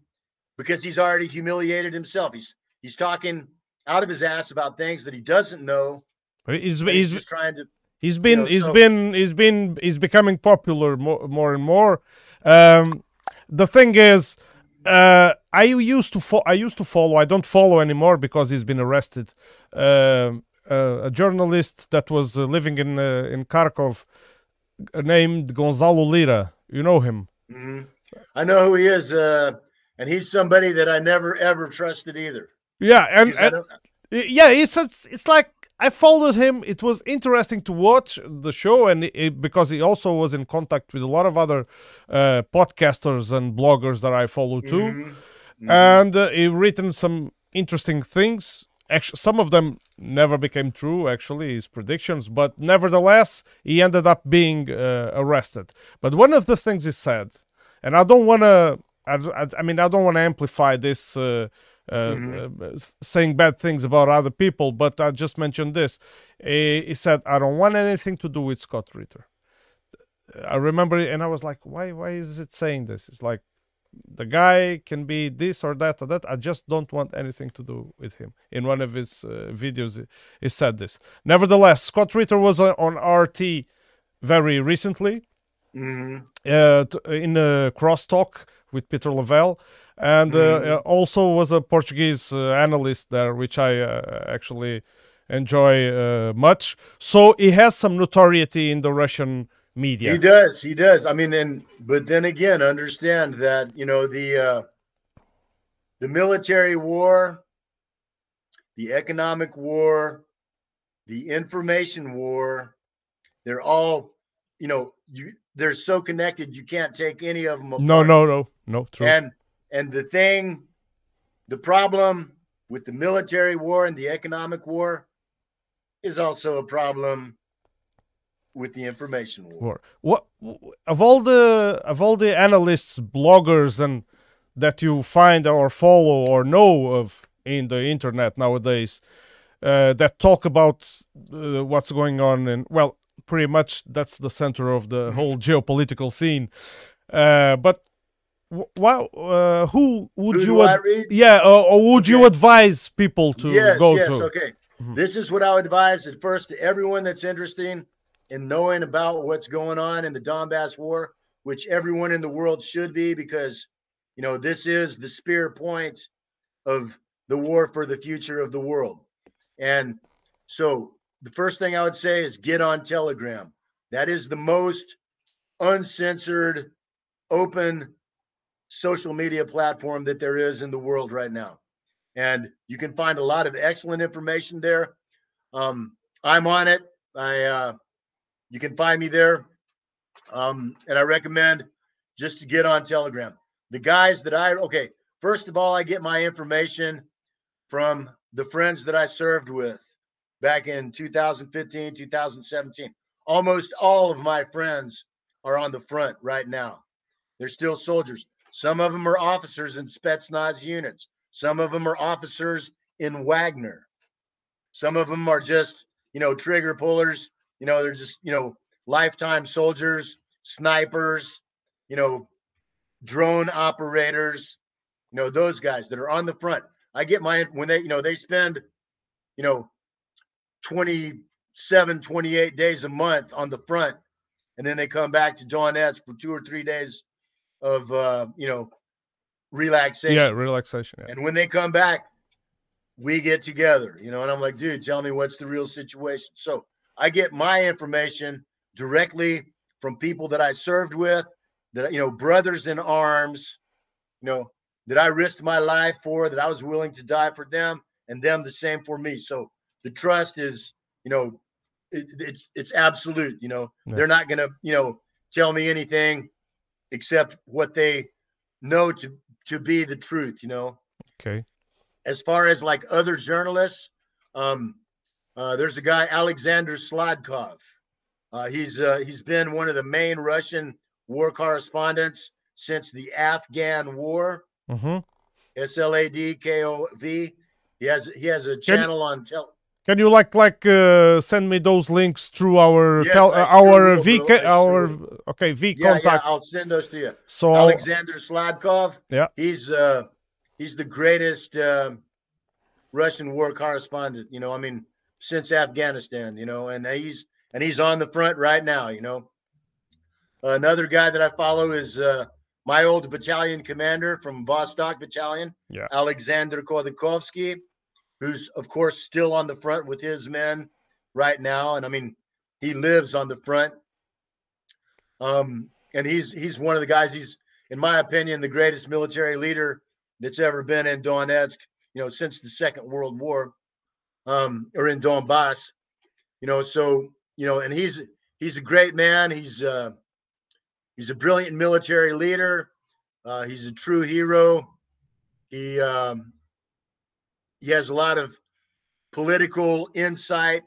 because he's already humiliated himself. He's he's talking out of his ass about things that he doesn't know. He's, he's, he's just trying to He's been, know, he's so, been, he's been, he's becoming popular more, more and more. Um, the thing is, uh, I used to fo- I used to follow. I don't follow anymore because he's been arrested. Uh, uh, a journalist that was uh, living in uh, in Kharkov, named Gonzalo Lira. You know him. Mm-hmm. I know who he is, Uh and he's somebody that I never ever trusted either. Yeah, and, and yeah, it's it's like I followed him. It was interesting to watch the show, and it, because he also was in contact with a lot of other uh, podcasters and bloggers that I follow too, mm-hmm. Mm-hmm. and uh, he written some interesting things. Actually, some of them never became true. Actually, his predictions, but nevertheless, he ended up being uh, arrested. But one of the things he said, and I don't want to. I, I, mean, I don't want to amplify this uh, mm-hmm. Uh, saying bad things about other people, but I just mentioned this. He, he, said, "I don't want anything to do with Scott Ritter." I remember, it, and I was like, "Why? Why is it saying this?" It's like the guy can be this or that or that. I just don't want anything to do with him. In one of his uh, videos, he, he, said this. Nevertheless, Scott Ritter was on RT very recently mm-hmm. uh, in a crosstalk with Peter Lavelle and uh, mm. also was a Portuguese uh, analyst there, which I uh, actually enjoy much. So he has some notoriety in the Russian media. He does. He does. I mean, and but then again, understand that you know the uh, the military war, the economic war, the information war, they're all you know you they're so connected you can't take any of them apart. No, no, no, no. True. And and the thing, the problem with the military war and the economic war is also a problem with the information war. What of all the of all the analysts, bloggers, and that you find or follow or know of in the internet nowadays uh, that talk about uh, what's going on and well, pretty much that's the center of the mm-hmm. whole geopolitical scene. Uh, but wow uh, who would who you ad- yeah uh, or would okay. you advise people to yes, go yes, to okay mm-hmm. this is what i would advise at first to everyone that's interested in knowing about what's going on in the donbass war which everyone in the world should be because you know this is the spear point of the war for the future of the world and so the first thing i would say is get on telegram that is the most uncensored open social media platform that there is in the world right now. And you can find a lot of excellent information there. Um, I'm on it. I uh, you can find me there. Um, and I recommend just to get on Telegram. The guys that I okay, first of all, I get my information from the friends that I served with back in 2015, 2017. Almost all of my friends are on the front right now. They're still soldiers. Some of them are officers in Spetsnaz units. Some of them are officers in Wagner. Some of them are just, you know, trigger pullers. You know, they're just, you know, lifetime soldiers, snipers, you know, drone operators, you know, those guys that are on the front. I get my, when they, you know, they spend, you know, 27, 28 days a month on the front. And then they come back to Donetsk for two or three days of, uh, you know, relaxation. Yeah, relaxation. Yeah. And when they come back, we get together, you know, and I'm like, dude, tell me what's the real situation. So I get my information directly from people that I served with, that, you know, brothers in arms, you know, that I risked my life for, that I was willing to die for them, and them the same for me. So the trust is, you know, it, it's it's absolute. You know, Yeah. they're not gonna, you know, tell me anything except what they know to to be the truth. You know, Okay. as far as like other journalists, um, uh, there's a guy Alexander Sladkov. Uh, he's uh, he's been one of the main Russian war correspondents since the Afghan War. hmm S L A D K O V. He has he has a channel on tel- Can you like like uh, send me those links through our Yes, tel- uh, our will, V bro. I sure our okay V Yeah, yeah, contact? I'll send those to you. So Alexander Sladkov. Yeah. He's uh he's the greatest um Russian war correspondent, you know, I mean, since Afghanistan, you know, and he's and he's on the front right now, you know. Another guy that I follow is uh my old battalion commander from Vostok Battalion, Yeah. Alexander Khodakovsky, who's of course still on the front with his men right now. And I mean, he lives on the front. Um, and he's he's one of the guys. He's, in my opinion, the greatest military leader that's ever been in Donetsk. You know, since the Second World War, um, or in Donbass. You know, so you know, and he's he's a great man. He's uh, he's a brilliant military leader. Uh, he's a true hero. He um, he has a lot of political insight.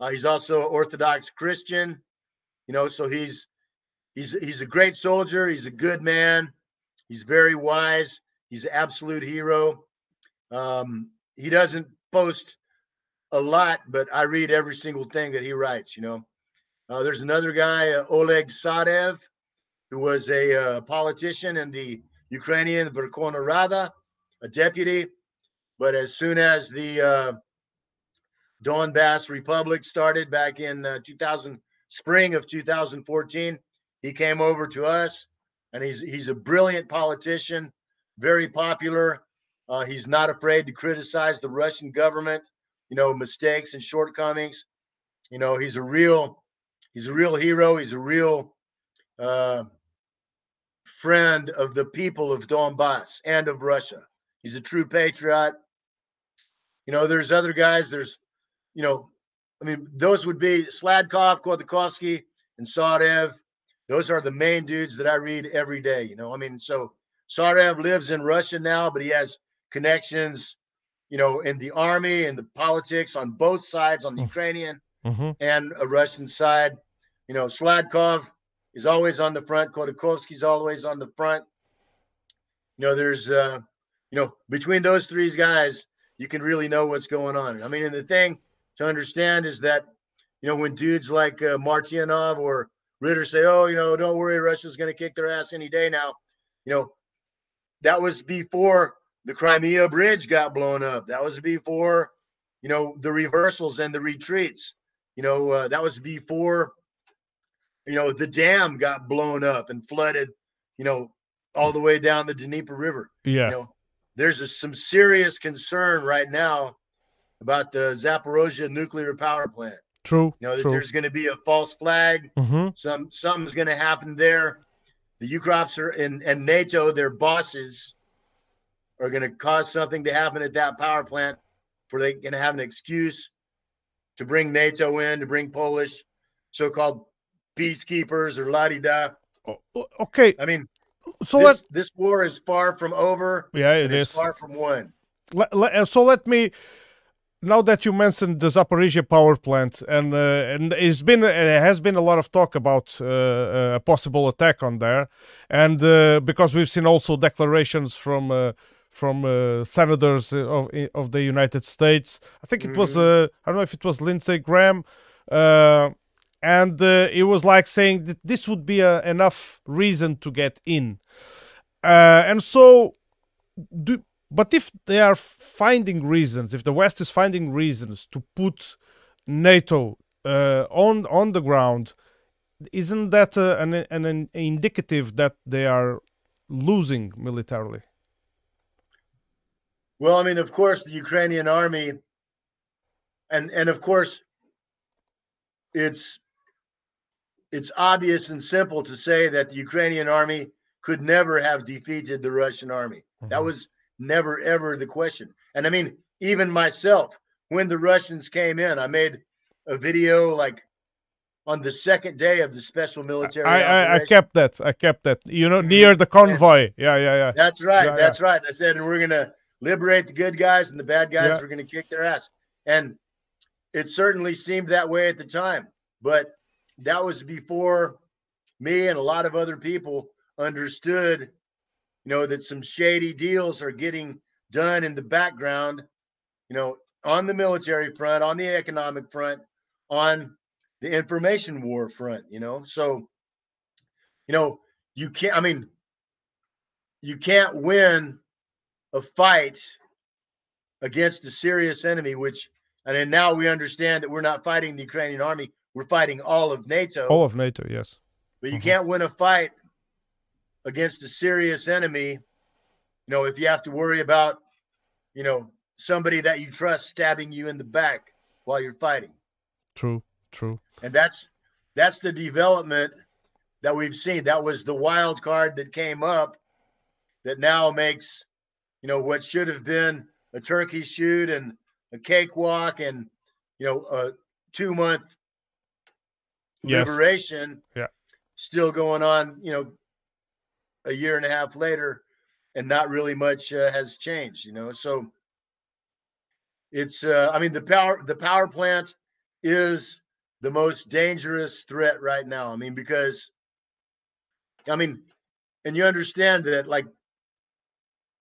Uh, he's also an Orthodox Christian. You know, so he's he's he's a great soldier. He's a good man. He's very wise. He's an absolute hero. Um, he doesn't post a lot, but I read every single thing that he writes. You know, uh, there's another guy, uh, Oleg Tsarev, who was a uh, politician in the Ukrainian Verkhovna Rada, a deputy. But as soon as the uh, Donbass Republic started back in uh, 2000, spring of 2014, he came over to us, and he's he's a brilliant politician, very popular. Uh, he's not afraid to criticize the Russian government, you know, mistakes and shortcomings. You know, he's a real he's a real hero. He's a real uh, friend of the people of Donbass and of Russia. He's a true patriot. You know, there's other guys. There's, you know, I mean, those would be Sladkov, Khodakovsky, and Tsarev. Those are the main dudes that I read every day. You know, I mean, so Tsarev lives in Russia now, but he has connections, you know, in the army and the politics on both sides, on the Mm. Ukrainian hmm and a Russian side. You know, Sladkov is always on the front. Khodakovsky's always on the front. You know, there's, uh, you know, between those three guys, you can really know what's going on. I mean, and the thing to understand is that, you know, when dudes like uh, Martyanov or Ritter say, oh, you know, don't worry, Russia's going to kick their ass any day now, you know, that was before the Crimea bridge got blown up. That was before, you know, the reversals and the retreats. You know, uh, that was before, you know, the dam got blown up and flooded, you know, all the way down the Dnieper River. Yeah. You know, there's a, some serious concern right now about the Zaporozhye nuclear power plant. True. You know, that true. there's going to be a false flag. hmm Some something's going to happen there. The Ukrops are and, and NATO, their bosses, are going to cause something to happen at that power plant, for they going to have an excuse to bring NATO in, to bring Polish so-called peacekeepers or la di da. Okay. I mean, So this, let this war is far from over. yeah, it's far from won. Let, let, uh, so let me now that you mentioned the Zaporizhia power plant, and uh, and it's been uh, has been a lot of talk about uh, uh a possible attack on there, and uh, because we've seen also declarations from uh, from senators of of the United States. I think it mm-hmm. was I don't know if it was Lindsey Graham, and it was like saying that this would be a, enough reason to get in, and so. Do, but if they are finding reasons, if the West is finding reasons to put NATO uh, on on the ground, isn't that uh, an, an, an indicative that they are losing militarily? Well, I mean, of course, the Ukrainian army, and and of course, it's it's obvious and simple to say that the Ukrainian army could never have defeated the Russian army. Mm-hmm. That was never ever the question. And I mean, even myself, when the Russians came in, I made a video like on the second day of the special military. I, I, I kept that. I kept that. You know, near the convoy. Yeah, yeah, yeah. That's right. Yeah, that's yeah. right. I said, and we're gonna liberate the good guys, and the bad guys are gonna kick their ass. And it certainly seemed that way at the time, but that was before me and a lot of other people understood you know, that some shady deals are getting done in the background, you know, on the military front, on the economic front, on the information war front, you know. So, you know, you can't, I mean, you can't win a fight against a serious enemy, which, and then now we understand that we're not fighting the Ukrainian army, we're fighting all of NATO. All of NATO, yes. But you mm-hmm. can't win a fight against a serious enemy, you know, if you have to worry about, you know, somebody that you trust stabbing you in the back while you're fighting. True, true. And that's that's the development that we've seen. That was the wild card that came up that now makes, you know, what should have been a turkey shoot and a cakewalk and you know a two month yes. liberation yeah still going on you know a year and a half later, and not really much uh, has changed. You know, so it's. Uh, I mean, the power the power plant is the most dangerous threat right now. I mean, because I mean, and you understand that, like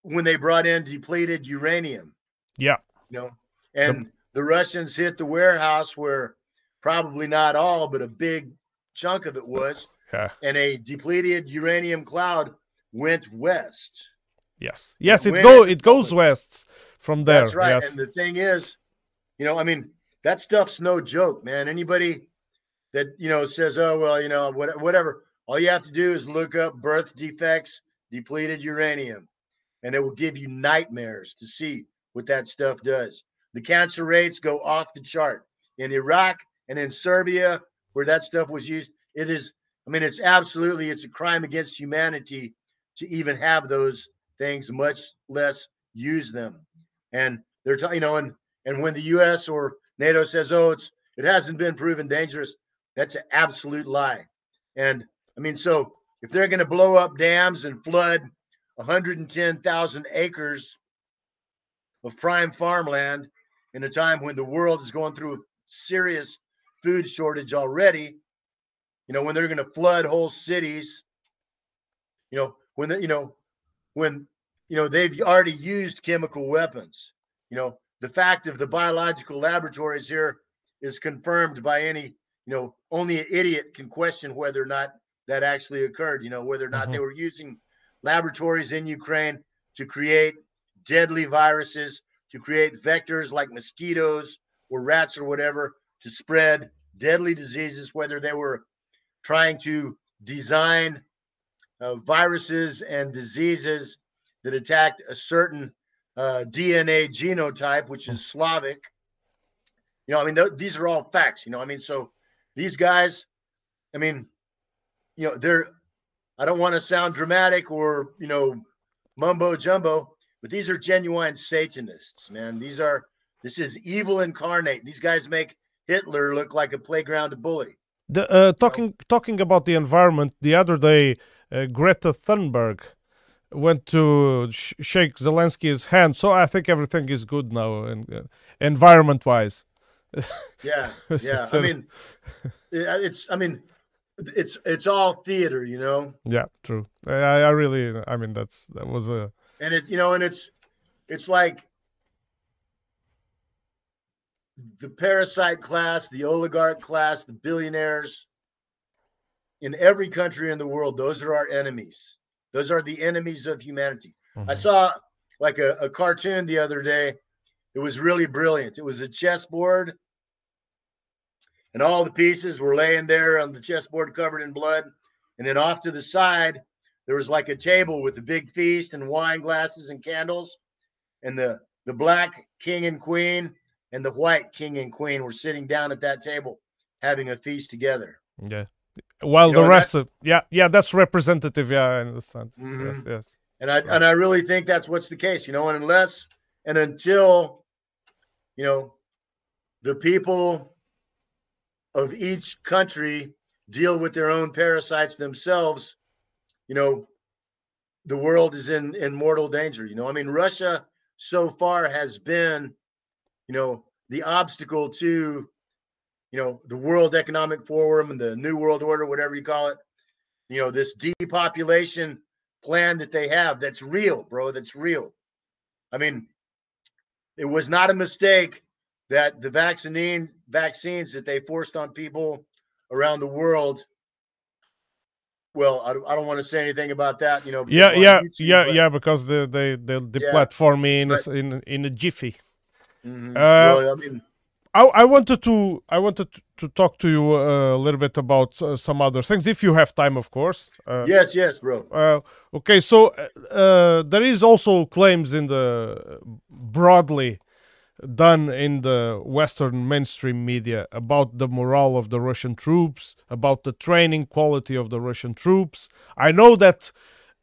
when they brought in depleted uranium. Yeah. You know, and the, the Russians hit the warehouse where probably not all, but a big chunk of it was. Yeah. And a depleted uranium cloud went west. Yes. Yes, it, it go it goes west from there. That's right. Yes. And the thing is, you know, I mean, that stuff's no joke, man. Anybody that, you know, says, "Oh, well, you know, whatever." All you have to do is look up birth defects, depleted uranium, and it will give you nightmares to see what that stuff does. The cancer rates go off the chart. In Iraq and in Serbia, where that stuff was used, it is I mean, it's absolutely it's a crime against humanity to even have those things, much less use them. And they're you know, and and when the U.S. or NATO says, "Oh, it's it hasn't been proven dangerous," that's an absolute lie. And I mean, so if they're going to blow up dams and flood 110,000 acres of prime farmland in a time when the world is going through a serious food shortage already, you know, when they're going to flood whole cities, you know, when they, you know, when you know they've already used chemical weapons. You know, the fact of the biological laboratories here is confirmed by any, you know, only an idiot can question whether or not that actually occurred. You know, whether or not mm-hmm. they were using laboratories in Ukraine to create deadly viruses, to create vectors like mosquitoes or rats or whatever to spread deadly diseases, whether they were trying to design uh, viruses and diseases that attacked a certain uh, DNA genotype, which is Slavic. You know, I mean, th- these are all facts. You know, I mean, so these guys, I mean, you know, they're. I don't want to sound dramatic or you know, mumbo jumbo, but these are genuine Satanists, man. These are. This is evil incarnate. These guys make Hitler look like a playground bully. The, uh, talking talking about the environment, the other day, uh, Greta Thunberg went to sh- shake Zelensky's hand. So I think everything is good now, and uh, environment wise. yeah, yeah. so, I mean, it's. I mean, it's it's all theater, you know. Yeah, true. I, I really. I mean, that's that was a. And it, you know, and it's it's like the parasite class, the oligarch class, the billionaires in every country in the world, those are our enemies. Those are the enemies of humanity. Mm-hmm. I saw like a, a cartoon the other day. It was really brilliant. It was a chessboard, and all the pieces were laying there on the chessboard covered in blood. And then off to the side, there was like a table with a big feast and wine glasses and candles. And the, the black king and queen and the white king and queen were sitting down at that table having a feast together. Yeah. While you the rest of yeah, yeah, that's representative. Yeah, I understand. Mm-hmm. Yes, yes. And I and I really think that's what's the case, you know, and unless and until you know the people of each country deal with their own parasites themselves, you know, the world is in in mortal danger. You know, I mean, Russia so far has been, you know, the obstacle to you know, the World Economic Forum and the New World Order, whatever you call it, you know, this depopulation plan that they have that's real, bro. That's real. I mean, it was not a mistake that the vaccine vaccines that they forced on people around the world. Well, I, I don't want to say anything about that, you know. Yeah, yeah, YouTube, yeah, yeah, because the the the, the yeah, platform in in in a jiffy. Mm-hmm. Uh, well, I mean, I, I wanted to I wanted to talk to you uh, a little bit about uh, some other things, if you have time, of course. Uh, yes, yes, bro. Uh, okay, so uh, there is also claims in the broadly done in the Western mainstream media about the morale of the Russian troops, about the training quality of the Russian troops. I know that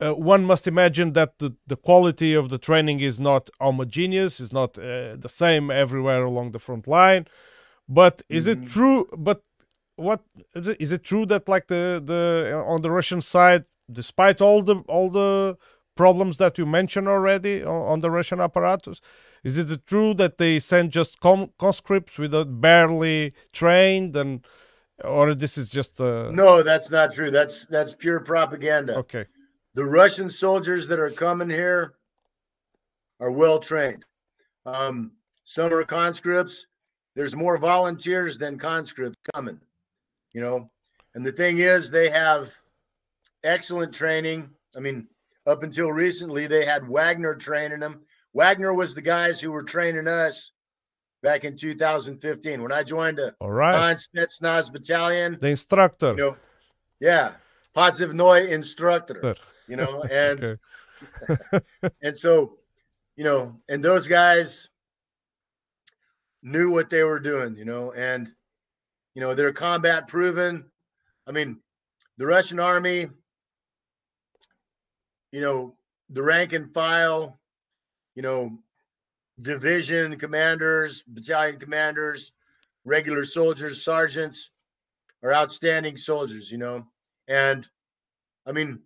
uh, one must imagine that the, the quality of the training is not homogeneous, is not uh, the same everywhere along the front line. But is mm-hmm. it true? But what is it, true that like the the on the Russian side, despite all the all the problems that you mentioned already on, on the Russian apparatus, is it true that they send just com- conscripts without barely trained and? Or this is just uh... no, that's not true. That's that's pure propaganda. Okay, the Russian soldiers that are coming here are well trained. Um, some are conscripts. There's more volunteers than conscripts coming, you know. And the thing is, they have excellent training. I mean, up until recently, they had Wagner training them. Wagner was the guys who were training us back in 2015 when I joined a All right. Hans Spetsnaz battalion. The instructor. You know, yeah. Positive Noi instructor you know, and and so, you know, and those guys knew what they were doing, you know, and you know, they're combat proven. I mean, the Russian army, you know, the rank and file, you know, division commanders, battalion commanders, regular soldiers, sergeants are outstanding soldiers, you know. And I mean,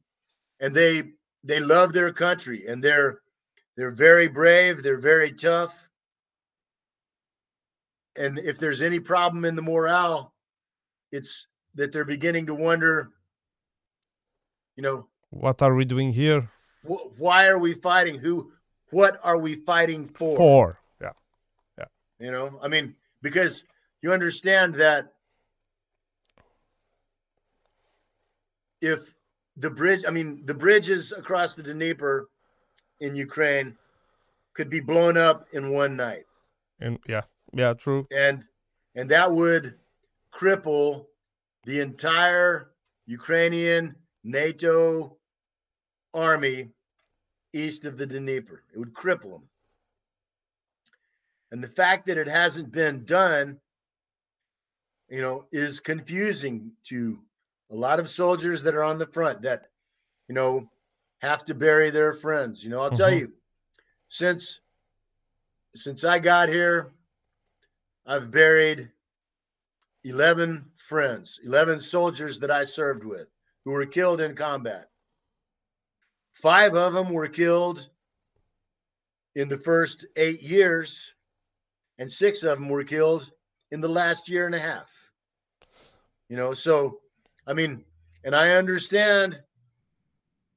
and they they love their country and they're they're very brave they're very tough. And if there's any problem in the morale it's that they're beginning to wonder you know what are we doing here? wh- why are we fighting? Who what are we fighting for? For yeah yeah. You know i mean because you understand that if the bridge, I mean, the bridges across the Dnieper in Ukraine could be blown up in one night. And yeah, yeah, true. And and that would cripple the entire Ukrainian NATO army east of the Dnieper. It would cripple them. And the fact that it hasn't been done, you know, is confusing to a lot of soldiers that are on the front that, you know, have to bury their friends. You know, I'll mm-hmm. tell you, since since I got here, I've buried 11 friends, 11 soldiers that I served with who were killed in combat. five of them were killed in the first eight years, and six of them were killed in the last year and a half. You know, so I mean, and I understand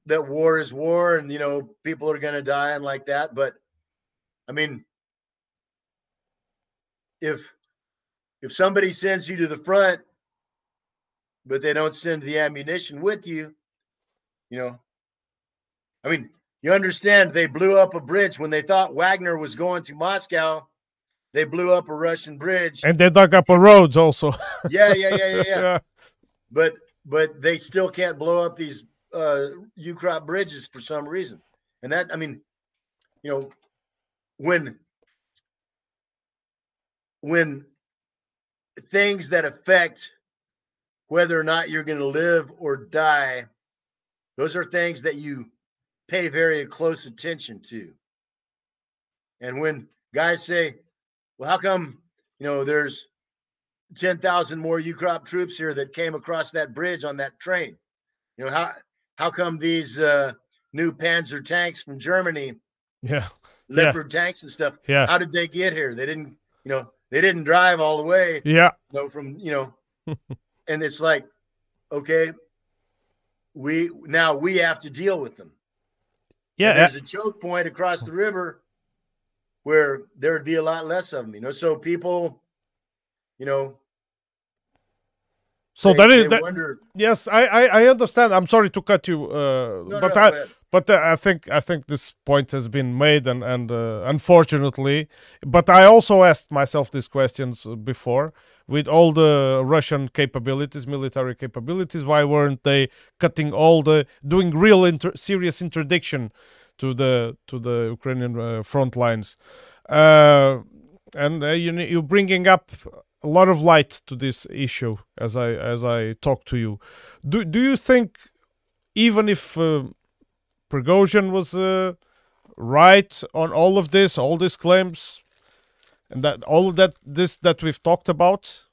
that war is war and you know people are going to die and like that but i mean if if somebody sends you to the front but they don't send the ammunition with you you know i mean you understand they blew up a bridge when they thought wagner was going to moscow. They blew up a russian bridge. And they dug up a roads also. Yeah yeah yeah yeah, yeah. but but they still can't blow up these uh, crop bridges for some reason. And that, I mean, you know, when when things that affect whether or not you're going to live or die, those are things that you pay very close attention to. And when guys say, well, how come, you know, there's 10,000 more Ukrop troops here that came across that bridge on that train? You know, how how come these uh, new Panzer tanks from Germany, yeah, Leopard yeah. tanks and stuff, yeah, how did they get here? They didn't, you know, they didn't drive all the way, yeah, you know, from you know, and it's like, okay, we now we have to deal with them. Yeah, and there's a choke point across the river where there would be a lot less of them, you know. So people, you know, so they, that is that, wonder... yes, I, I, I understand. I'm sorry to cut you, uh, no, but no, I but uh, I think I think this point has been made, and and uh, unfortunately, but I also asked myself these questions before. With all the Russian capabilities, military capabilities, why weren't they cutting all the doing real inter- serious interdiction to the to the Ukrainian uh, front lines? Uh, and uh, you you bringing up a lot of light to this issue as I as I talk to you. Do do you think even if uh, Prigozhin was uh, right on all of this, all these claims, and that all of that this that we've talked about,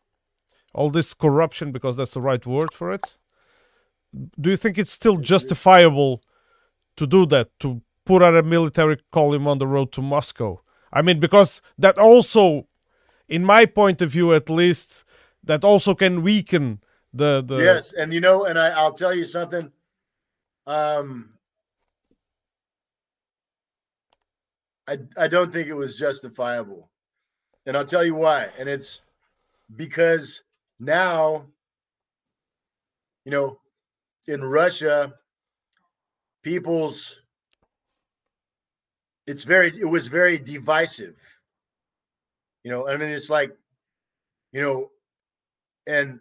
all this corruption because that's the right word for it. Do you think it's still justifiable to do that to put out a military column on the road to Moscow? I mean, because that also in my point of view at least, that also can weaken the the. Yes, and you know, and I, I'll tell you something. Um, I I don't think it was justifiable, and I'll tell you why. And it's because now, you know, in Russia, people's it's very it was very divisive you know, I mean, it's like, you know, and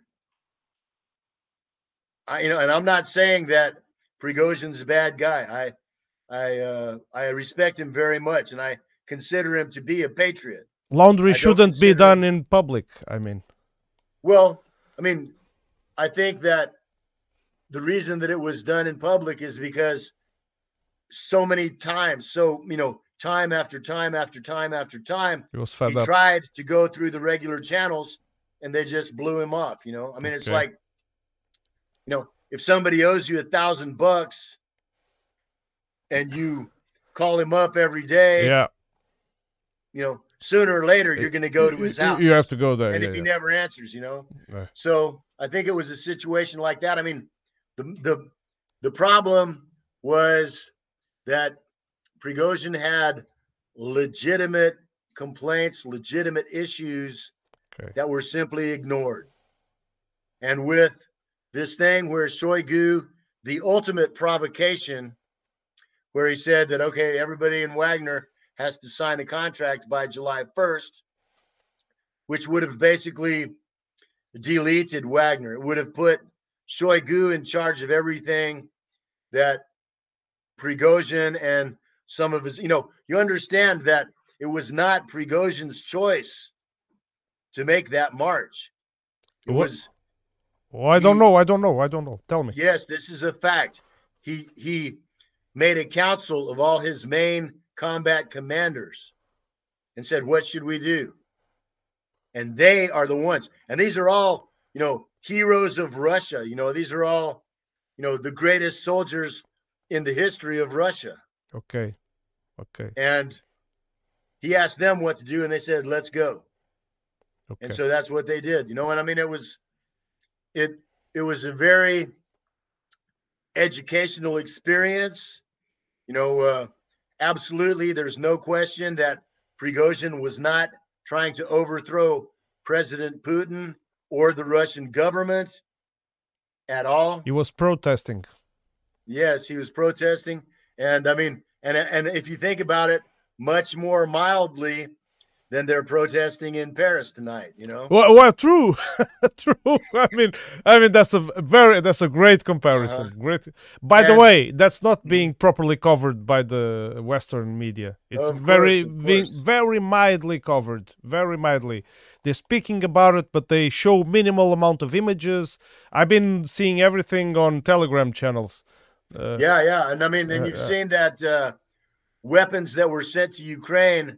I, you know, and I'm not saying that Prigozhin's a bad guy. I, I, uh, I respect him very much, and I consider him to be a patriot. Laundry shouldn't be done him, in public. I mean, well, I mean, I think that the reason that it was done in public is because so many times, so you know, time after time after time after time. He was fed he up. tried to go through the regular channels and they just blew him off. You know, I mean, it's like, you know, if somebody owes you a thousand bucks and you call him up every day, yeah, you know, sooner or later you're going to go to his house. You have to go there, and yeah, if he yeah. never answers, you know, so I think it was a situation like that. I mean, the the the problem was that Prigozhin had legitimate complaints, legitimate issues okay. that were simply ignored. And with this thing where Shoigu, the ultimate provocation, where he said that, okay, everybody in Wagner has to sign a contract by July 1st, which would have basically deleted Wagner. It would have put Shoigu in charge of everything that Prigozhin and some of his, you know, you understand that it was not Prigozhin's choice to make that march. It what? was. Well, I he, don't know. I don't know. I don't know. Tell me. Yes, this is a fact. He he made a council of all his main combat commanders and said, "What should we do?" And they are the ones. And these are all, you know, heroes of Russia. You know, these are all, you know, the greatest soldiers in the history of Russia. Okay. Okay. And he asked them what to do, and they said, "Let's go." Okay. And so that's what they did. You know what I mean? It was it it was a very educational experience. You know, uh, absolutely, there's no question that Prigozhin was not trying to overthrow President Putin or the Russian government at all. he was protesting. Yes, he was protesting, and I mean, and and if you think about it, much more mildly than they're protesting in Paris tonight. You know, Well, well true, true. I mean, I mean that's a very that's a great comparison. Uh-huh. Great. By the way, that's not being properly covered by the Western media. It's very, course, vi- course. very mildly covered. Very mildly. They're speaking about it, but they show minimal amount of images. I've been seeing everything on Telegram channels. Uh, yeah, yeah, and I mean, and Uh, you've uh. seen that uh, weapons that were sent to Ukraine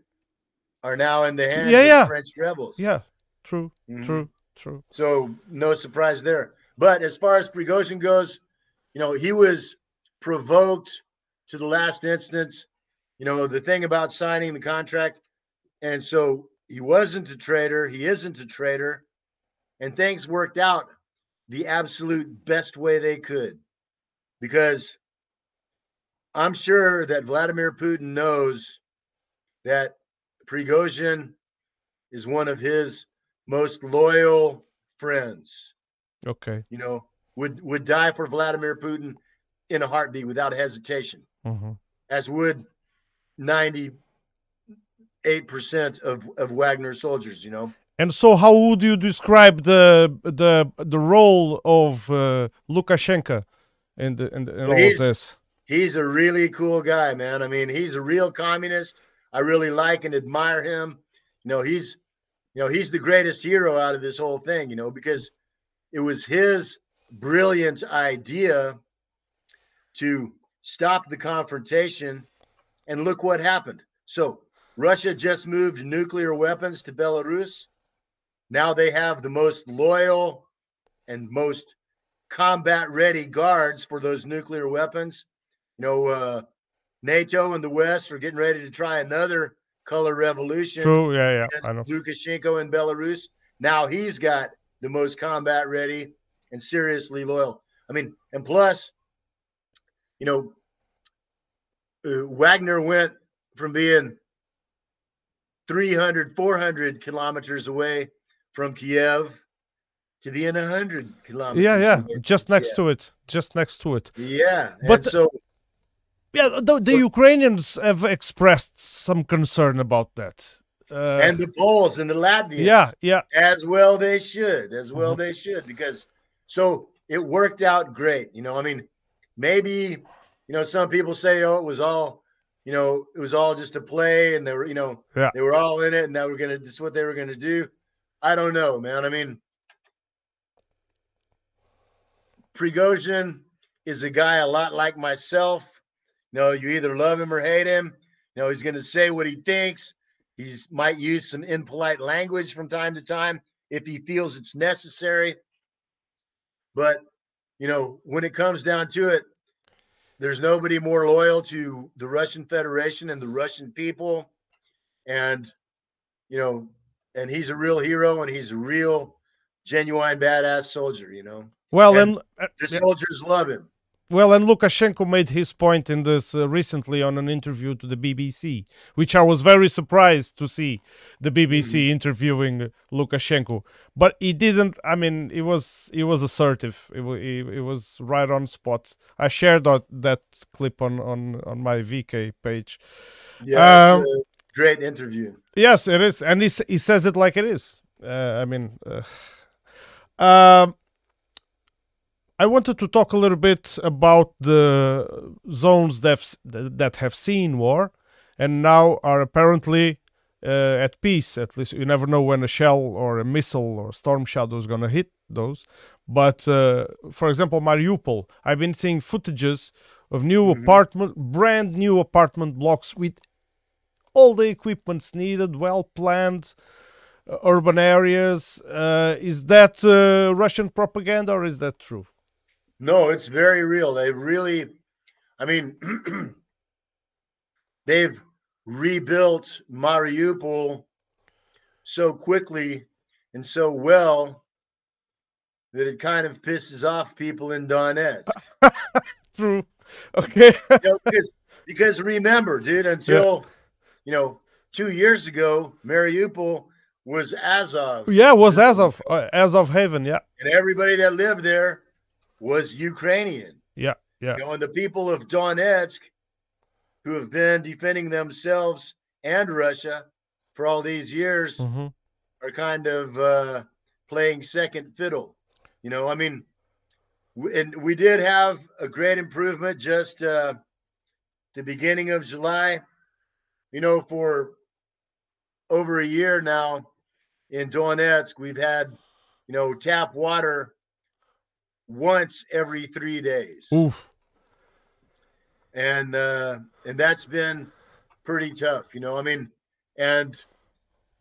are now in the hands Yeah, of yeah. French rebels. yeah. True. Mhm. True. True. So no surprise there. But as far as Prigozhin goes, you know, he was provoked to the last instance. You know, the thing about signing the contract. And so he wasn't a traitor. He isn't a traitor. And things worked out the absolute best way they could. Because I'm sure that Vladimir Putin knows that Prigozhin is one of his most loyal friends. Okay. You know, would would die for Vladimir Putin in a heartbeat without hesitation, hmm as would ninety eight percent of of Wagner soldiers. You know, And so, how would you describe the the the role of uh, Lukashenko in the in, the, in all of this? he's a really cool guy, man. I mean, he's a real communist. I really like and admire him. You know, he's you know he's the greatest hero out of this whole thing. You know, because it was his brilliant idea to stop the confrontation, and look what happened. So Russia just moved nuclear weapons to Belarus. Now they have the most loyal and most combat ready guards for those nuclear weapons. You know, uh, NATO and the West are getting ready to try another color revolution True. Yeah. Yeah. I know. Lukashenko in Belarus. Now he's got the most combat ready and seriously loyal. I mean, and plus, you know, uh, Wagner went from being 300, 400 kilometers away from Kiev to being 100 kilometers. Yeah. Yeah. Just next yeah. to it. Just next to it. Yeah. But and so, Yeah. The, the Ukrainians have expressed some concern about that. Uh, and the Poles and the Latvians. yeah. Yeah. as well they should as well Mm-hmm. they should because so it worked out great you know i mean maybe you know some people say oh it was all you know it was all just a play and they were you know Yeah. they were all in it and they were gonna this is what they were gonna do i don't know man i mean Prigozhin is a guy a lot like myself you know you either love him or hate him you know he's gonna say what he thinks He's might use some impolite language from time to time if he feels it's necessary. But you know, when it comes down to it, there's nobody more loyal to the Russian Federation and the Russian people. And you know, and he's a real hero and he's a real genuine badass soldier, you know. Well, And and uh, The yeah. soldiers love him. Well, and Lukashenko made his point in this uh, recently on an interview to the BBC, which I was very surprised to see the BBC interviewing Lukashenko. But he didn't. I mean, it was it was assertive. It, it, it was right on spot. I shared that, that clip on, on on my VK page. Yeah, Um, great interview. Yes, it is, and he he says it like it is. Uh, I mean, uh, um, I wanted to talk a little bit about the zones that that have seen war, and now are apparently uh, at peace. At least you never know when a shell or a missile or storm shadow is going to hit those. But uh, for example, Mariupol, I've been seeing footages of new Mhm. apartment, brand new apartment blocks with all the equipments needed, well planned uh, urban areas. Uh, is that uh, Russian propaganda or is that true? No, it's very real. They've really, I mean, they've rebuilt Mariupol so quickly and so well that it kind of pisses off people in Donetsk. True. Okay. you know, because, because remember, dude, until yeah. you know two years ago, Mariupol was Azov. Yeah, was Azov, uh, Azov Haven. Yeah, and everybody that lived there was Ukrainian. Yeah, yeah. You know, and the people of Donetsk, who have been defending themselves and Russia for all these years, mm-hmm. are kind of uh, playing second fiddle. You know, I mean, and we did have a great improvement just uh, the beginning of July. You know, for over a year now in Donetsk, we've had, you know, tap water once every three days. Oof. And uh, and that's been pretty tough, you know. I mean, and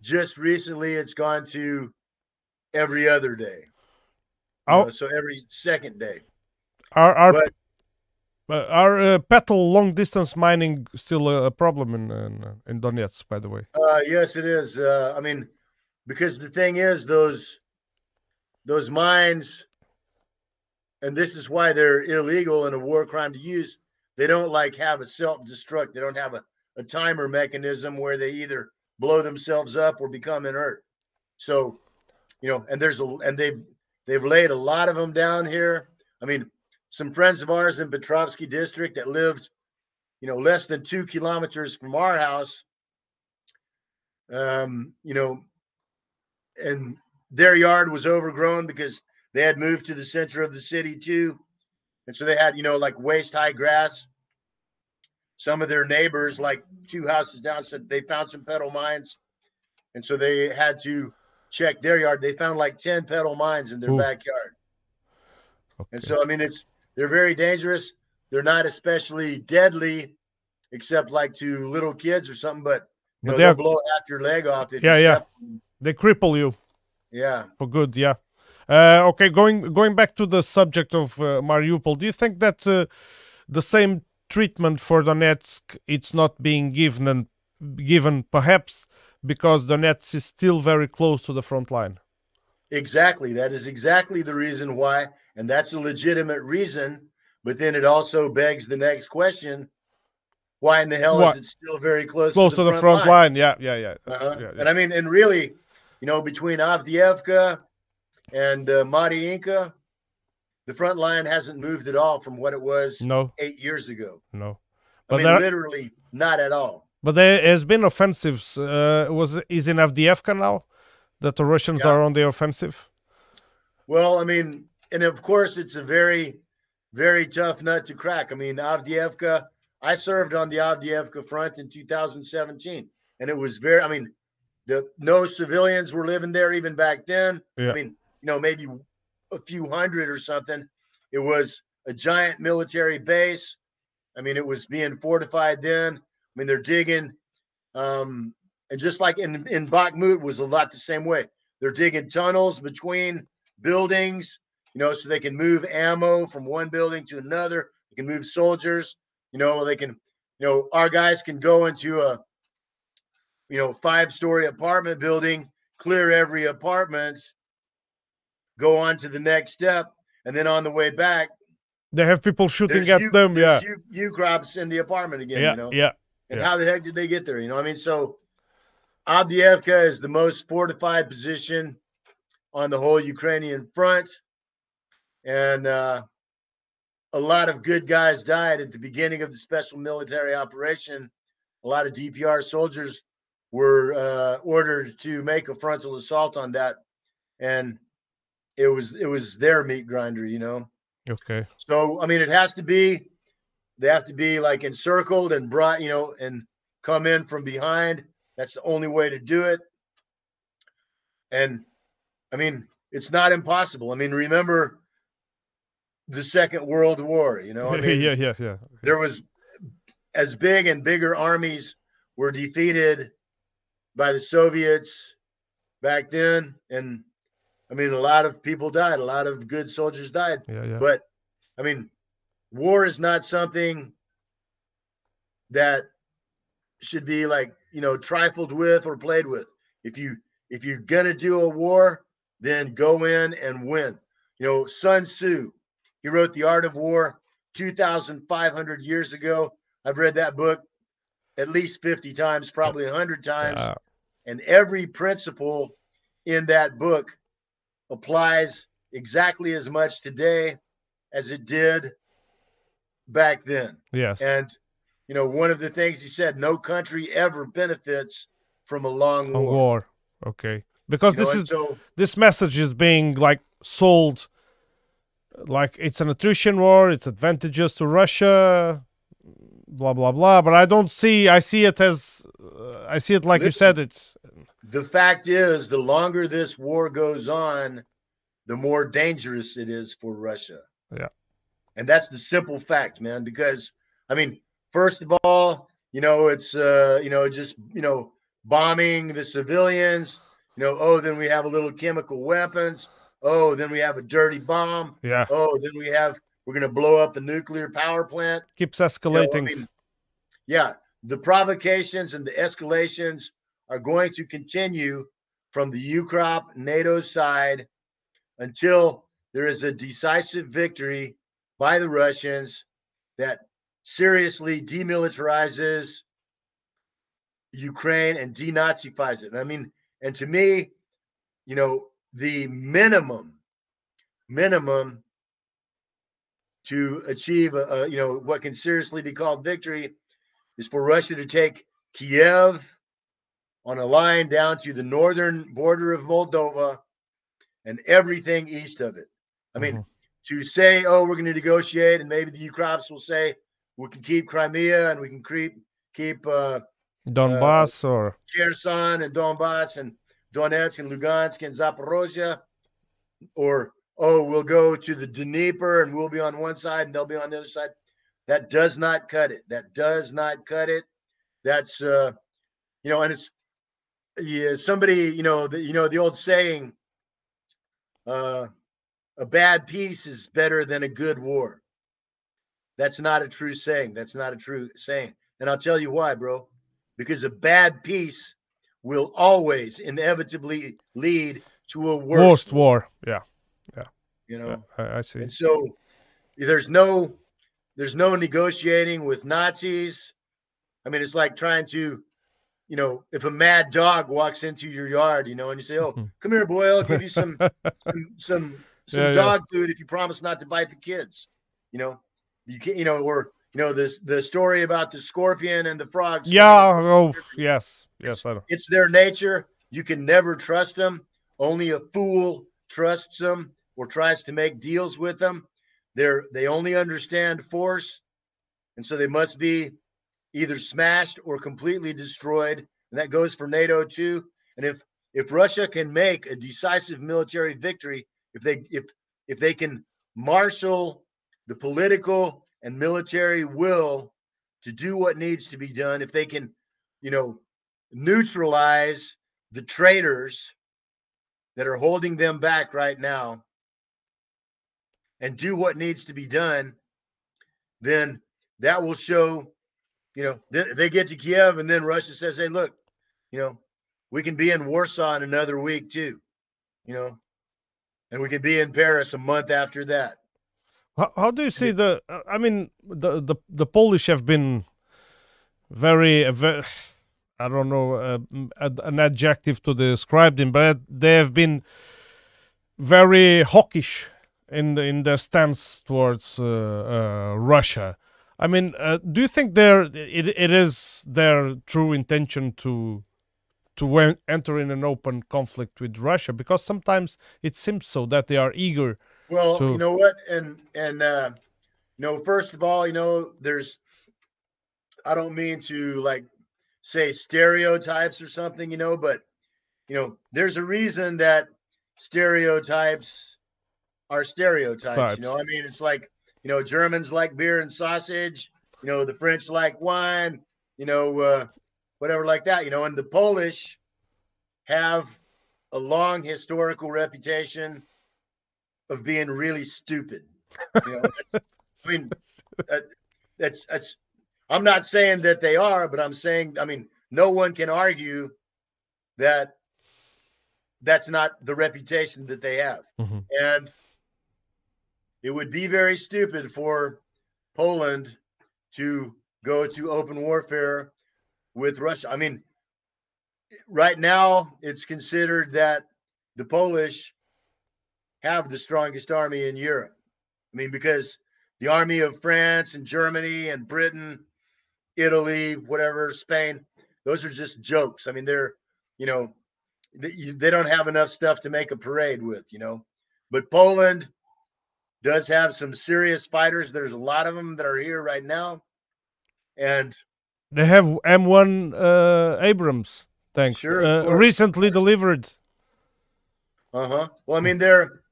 just recently it's gone to every other day. Oh, know, so every second day. Our our but, uh, are uh, petal long distance mining still a, problem in, in, in Donetsk? By the way. Uh, yes, it is. Uh, I mean, because the thing is, those those mines, and this is why they're illegal and a war crime to use. They don't like have a self destruct. They don't have a, a timer mechanism where they either blow themselves up or become inert. So, you know, and there's a and they've they've laid a lot of them down here. I mean, some friends of ours in Petrovsky district that lived, you know, less than two kilometers from our house. Um, you know, and their yard was overgrown because they had moved to the center of the city too. And so they had, you know, like waist high grass. Some of their neighbors, like two houses down, said they found some petal mines. And so they had to check their yard. They found like 10 petal mines in their Ooh. backyard. Okay. And so, I mean, it's they're very dangerous. They're not especially deadly, except like to little kids or something. But but know, they'll blow half your leg off. yeah, yeah. They cripple you. Yeah. For good. Yeah. Uh, okay, going going back to the subject of uh, Mariupol, do you think that uh, the same treatment for Donetsk it's not being given and given perhaps because Donetsk is still very close to the front line? Exactly. That is exactly the reason why, and that's a legitimate reason. But then it also begs the next question: Why in the hell what? is it still very close? Close to the, to the front, front line. line. Yeah, yeah, yeah. Uh-huh. yeah, yeah. And I mean, and really, you know, between Avdiivka and uh, Mariinka, the front line hasn't moved at all from what it was no. eight years ago. No, but I mean, there... literally not at all. But there has been offensives. Uh, was is in Avdiivka now? that the Russians yeah. are on the offensive? Well, I mean, and of course, it's a very, very tough nut to crack. I mean, Avdiivka, I served on the Avdiivka front in 2017, and it was very, I mean, the no civilians were living there even back then. Yeah. I mean, you know, maybe a few hundred or something. It was a giant military base. I mean, it was being fortified then. I mean, they're digging um, and just like in in Bakhmut was a lot the same way. They're digging tunnels between buildings, you know, so they can move ammo from one building to another. They can move soldiers, you know, they can, you know, our guys can go into a, you know, five story apartment building, clear every apartment, go on to the next step, and then on the way back, they have people shooting at you, them. Yeah, you, Ukrops in the apartment again. Yeah, you know? yeah. And yeah. how the heck did they get there? You know, I mean, so Avdiivka is the most fortified position on the whole Ukrainian front. And uh, a lot of good guys died at the beginning of the special military operation. A lot of DPR soldiers were uh, ordered to make a frontal assault on that. And it was it was their meat grinder, you know. Okay. So I mean, it has to be. They have to be like encircled and brought, you know, and come in from behind that's the only way to do it. And I mean, it's not impossible. I mean, remember the Second World War, you know? I mean, yeah, yeah, yeah. There was as big and bigger armies were defeated by the Soviets back then. And I mean, a lot of people died, a lot of good soldiers died. Yeah, yeah. But I mean, war is not something that should be like you know trifled with or played with. If you if you're gonna do a war, then go in and win. You know, Sun Tzu, he wrote The Art of War 2,500 years ago. I've read that book at least 50 times, probably 100 times. Yeah. And every principle in that book applies exactly as much today as it did back then. Yes. And, you know, one of the things he said no country ever benefits from a long war. A war. Okay. Because you this know, is so, this message is being like sold like it's an attrition war, it's advantageous to Russia, blah blah blah. But I don't see. I see it as. Uh, I see it like listen, you said. It's. The fact is, the longer this war goes on, the more dangerous it is for Russia. Yeah. And that's the simple fact, man. Because I mean, first of all, you know, it's uh, you know, just you know, bombing the civilians. You know, oh, then we have a little chemical weapons. Oh, then we have a dirty bomb. Yeah. Oh, then we have we're going to blow up the nuclear power plant. Keeps escalating. You know, I mean, yeah, the provocations and the escalations are going to continue from the UKROP NATO side until there is a decisive victory by the Russians that seriously demilitarizes Ukraine and denazifies it. I mean, and to me, you know, the minimum, minimum to achieve a, a, you know what can seriously be called victory is for Russia to take Kiev on a line down to the northern border of Moldova and everything east of it. I mean, mm-hmm. to say, oh, we're going to negotiate, and maybe the UKROPs will say we can keep Crimea and we can keep keep uh, Donbass uh, or Kherson and Donbass and Donetsk and Lugansk and Zaporozhye, or oh, we'll go to the Dnieper and we'll be on one side and they'll be on the other side. That does not cut it. That does not cut it. That's uh, you know, and it's yeah, somebody, you know, the you know the old saying, uh, a bad peace is better than a good war. That's not a true saying. That's not a true saying. And I'll tell you why, bro. Because a bad peace will always inevitably lead to a worse Worst war. Yeah Yeah. you know. I, I see. And so there's no there's no negotiating with Nazis. I mean, it's like trying to, you know, if a mad dog walks into your yard, you know, and you say, "Oh, come here, boy, I'll give you some some some, some yeah, dog yeah. food if you promise not to bite the kids." You know, you can, not you know, or you know, this the story about the scorpion and the frogs. Yeah. Oh, yes, yes. It's, it's their nature. You can never trust them. Only a fool trusts them or tries to make deals with them. They're they only understand force, and so they must be either smashed or completely destroyed. And that goes for NATO too. And if if Russia can make a decisive military victory, if they if if they can marshal the political and military will to do what needs to be done, if they can, you know, neutralize the traitors that are holding them back right now, and do what needs to be done, then that will show, you know, th- they get to Kiev and then Russia says, hey, look, you know, we can be in Warsaw in another week too, you know, and we can be in Paris a month after that. How, how do you see the? I mean, the the the Polish have been very, very I don't know uh, an adjective to describe them, but they have been very hawkish in the, in their stance towards uh, uh, Russia. I mean, uh, do you think there it, it is their true intention to to enter in an open conflict with Russia? Because sometimes it seems so that they are eager. Well, to... you know what, and and uh, you know, first of all, you know, there's. I don't mean to like say stereotypes or something, you know, but you know, there's a reason that stereotypes are stereotypes. Types. You know, I mean, it's like you know, Germans like beer and sausage. You know, the French like wine. You know, uh, whatever like that. You know, and the Polish have a long historical reputation of being really stupid. You know, I mean, that, that's that's I'm not saying that they are, but I'm saying, I mean, no one can argue that that's not the reputation that they have. Mhm. And it would be very stupid for Poland to go to open warfare with Russia. I mean, right now it's considered that the Polish have the strongest army in Europe. I mean, because the army of France and Germany and Britain, Italy, whatever, Spain, those are just jokes. I mean, they're, you know, they, they don't have enough stuff to make a parade with, you know. But Poland does have some serious fighters. There's a lot of them that are here right now. And They have M1 uh, Abrams tanks Sure, uh, recently delivered. Uh-huh. Well, I mean, they're,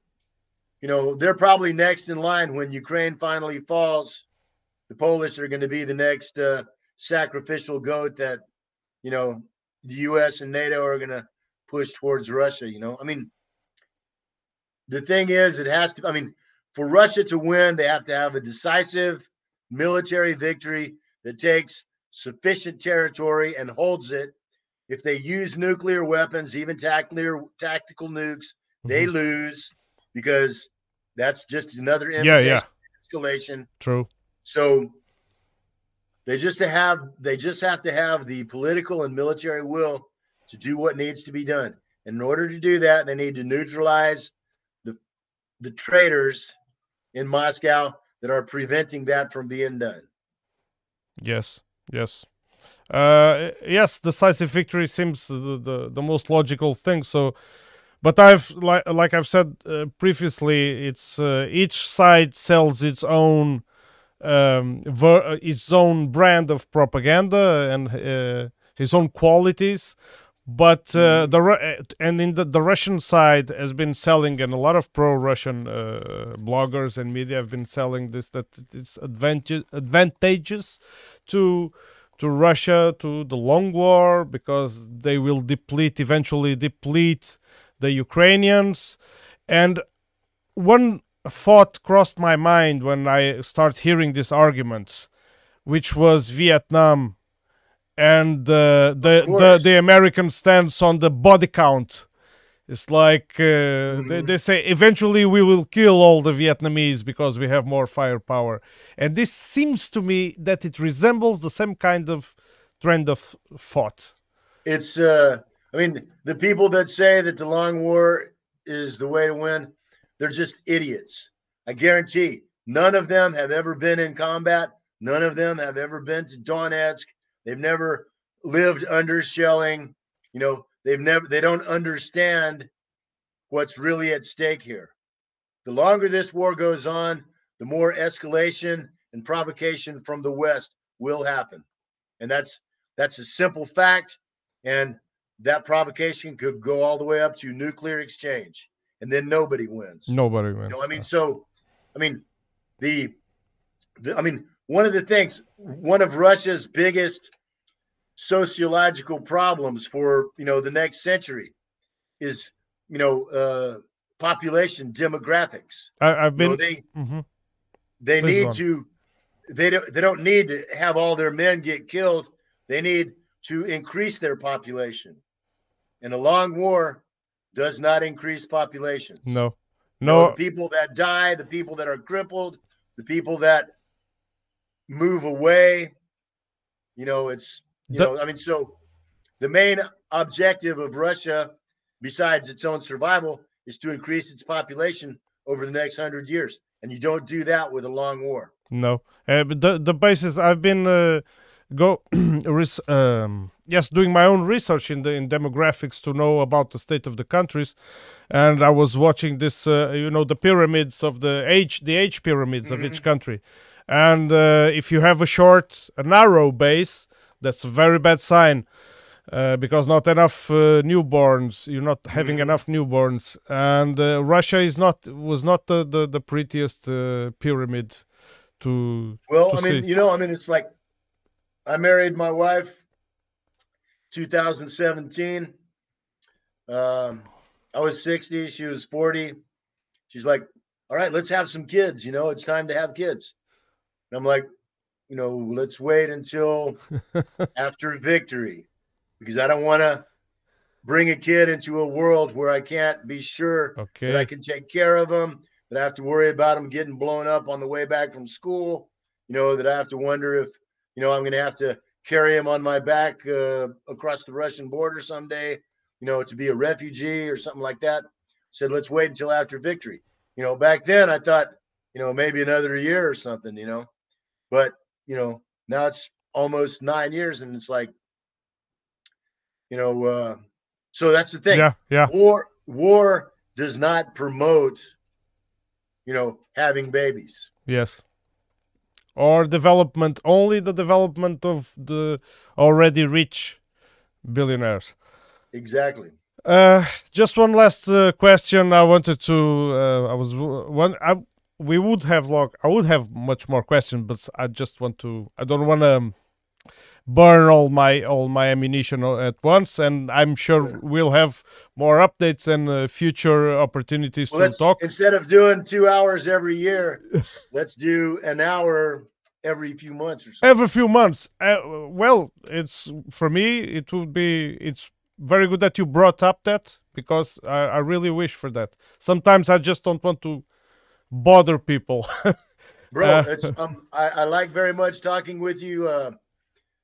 you know, they're probably next in line when Ukraine finally falls. The Polish are going to be the next uh, sacrificial goat that, you know, the U.S. and NATO are going to push towards Russia. You know, I mean, the thing is, it has to. I mean, for Russia to win, they have to have a decisive military victory that takes sufficient territory and holds it. If they use nuclear weapons, even tactical tactical nukes, they Mhm. lose because that's just another Yeah, yeah, escalation. true. So they just to have they just have to have the political and military will to do what needs to be done. In order to do that, they need to neutralize the the traitors in Moscow that are preventing that from being done. Yes, yes. Uh, yes, decisive victory seems the, the, the most logical thing. So, but I've like like I've said uh, previously, it's uh, each side sells its own um, ver- its own brand of propaganda and uh, his own qualities. But uh, the uh, and in the, the Russian side has been selling, and a lot of pro-Russian uh, bloggers and media have been selling this that it's advantage advantageous to to Russia to the long war because they will deplete eventually deplete the Ukrainians. And one thought crossed my mind when I start hearing these arguments which was Vietnam and uh, the, the the American stance on the body count it's like uh, they, Mhm. they say eventually we will kill all the Vietnamese because we have more firepower. And this seems to me that it resembles the same kind of trend of thought. It's uh I mean, the people that say that the long war is the way to win, they're just idiots. I guarantee none of them have ever been in combat. None of them have ever been to Donetsk. They've never lived under shelling. You know, they've never they don't understand what's really at stake here. The longer this war goes on, the more escalation and provocation from the West will happen. And that's that's a simple fact. And that provocation could go all the way up to nuclear exchange. And then nobody wins. Nobody You wins. know, I mean, so, I mean, the, the, I mean, one of the things, one of Russia's biggest sociological problems for you know the next century is you know uh, population demographics. I, I've You know, been. they Mhm. they Please need to they don't they don't need to have all their men get killed. They need to increase their population. And a long war does not increase populations. No, You know, no. the people that die, the people that are crippled, the people that move away. You know, it's you The- know, I mean, so the main objective of Russia, besides its own survival, is to increase its population over the next hundred years. And you don't do that with a long war. No, uh, but the the basis I've been uh, go res- um, yes doing my own research in the in demographics to know about the state of the countries, and I was watching this uh, you know the pyramids of the age the age pyramids of each country, and uh, if you have a short a narrow base, that's a very bad sign. Uh, because not enough uh, newborns, you're not having Mhm. enough newborns, and uh, Russia is not was not the the, the prettiest uh, pyramid to Well, to I mean, see. you know, I mean, it's like I married my wife 2017. Um, I was 60, she was 40. She's like, All right, let's have some kids. You know, it's time to have kids. And I'm like, you know, let's wait until after victory because I don't want to bring a kid into a world where I can't be sure Okay. that I can take care of them, that I have to worry about them getting blown up on the way back from school, you know, that I have to wonder if, you know, I'm going to have to carry him on my back uh, across the Russian border someday, you know, to be a refugee or something like that. Said, let's wait until after victory. You know, back then I thought, you know, maybe another year or something, you know, but, you know, now it's almost nine years and it's like, you know, uh, so that's the thing Yeah, yeah, war war does not promote you know having babies yes. Or development, only the development of the already rich billionaires. exactly Uh, just one last uh, question. I wanted to. Uh, I was one. I we would have log. I would have much more questions, but I just want to. I don't want to um, burn all my all my ammunition at once, and I'm sure Sure. we'll have more updates and uh, future opportunities well, to talk. instead of doing two hours every year let's do an hour every few months or something every few months. Uh, well, it's for me. It would be. It's very good that you brought up that because I, I really wish for that. Sometimes I just don't want to bother people. bro Uh, it's um I, I like very much talking with you uh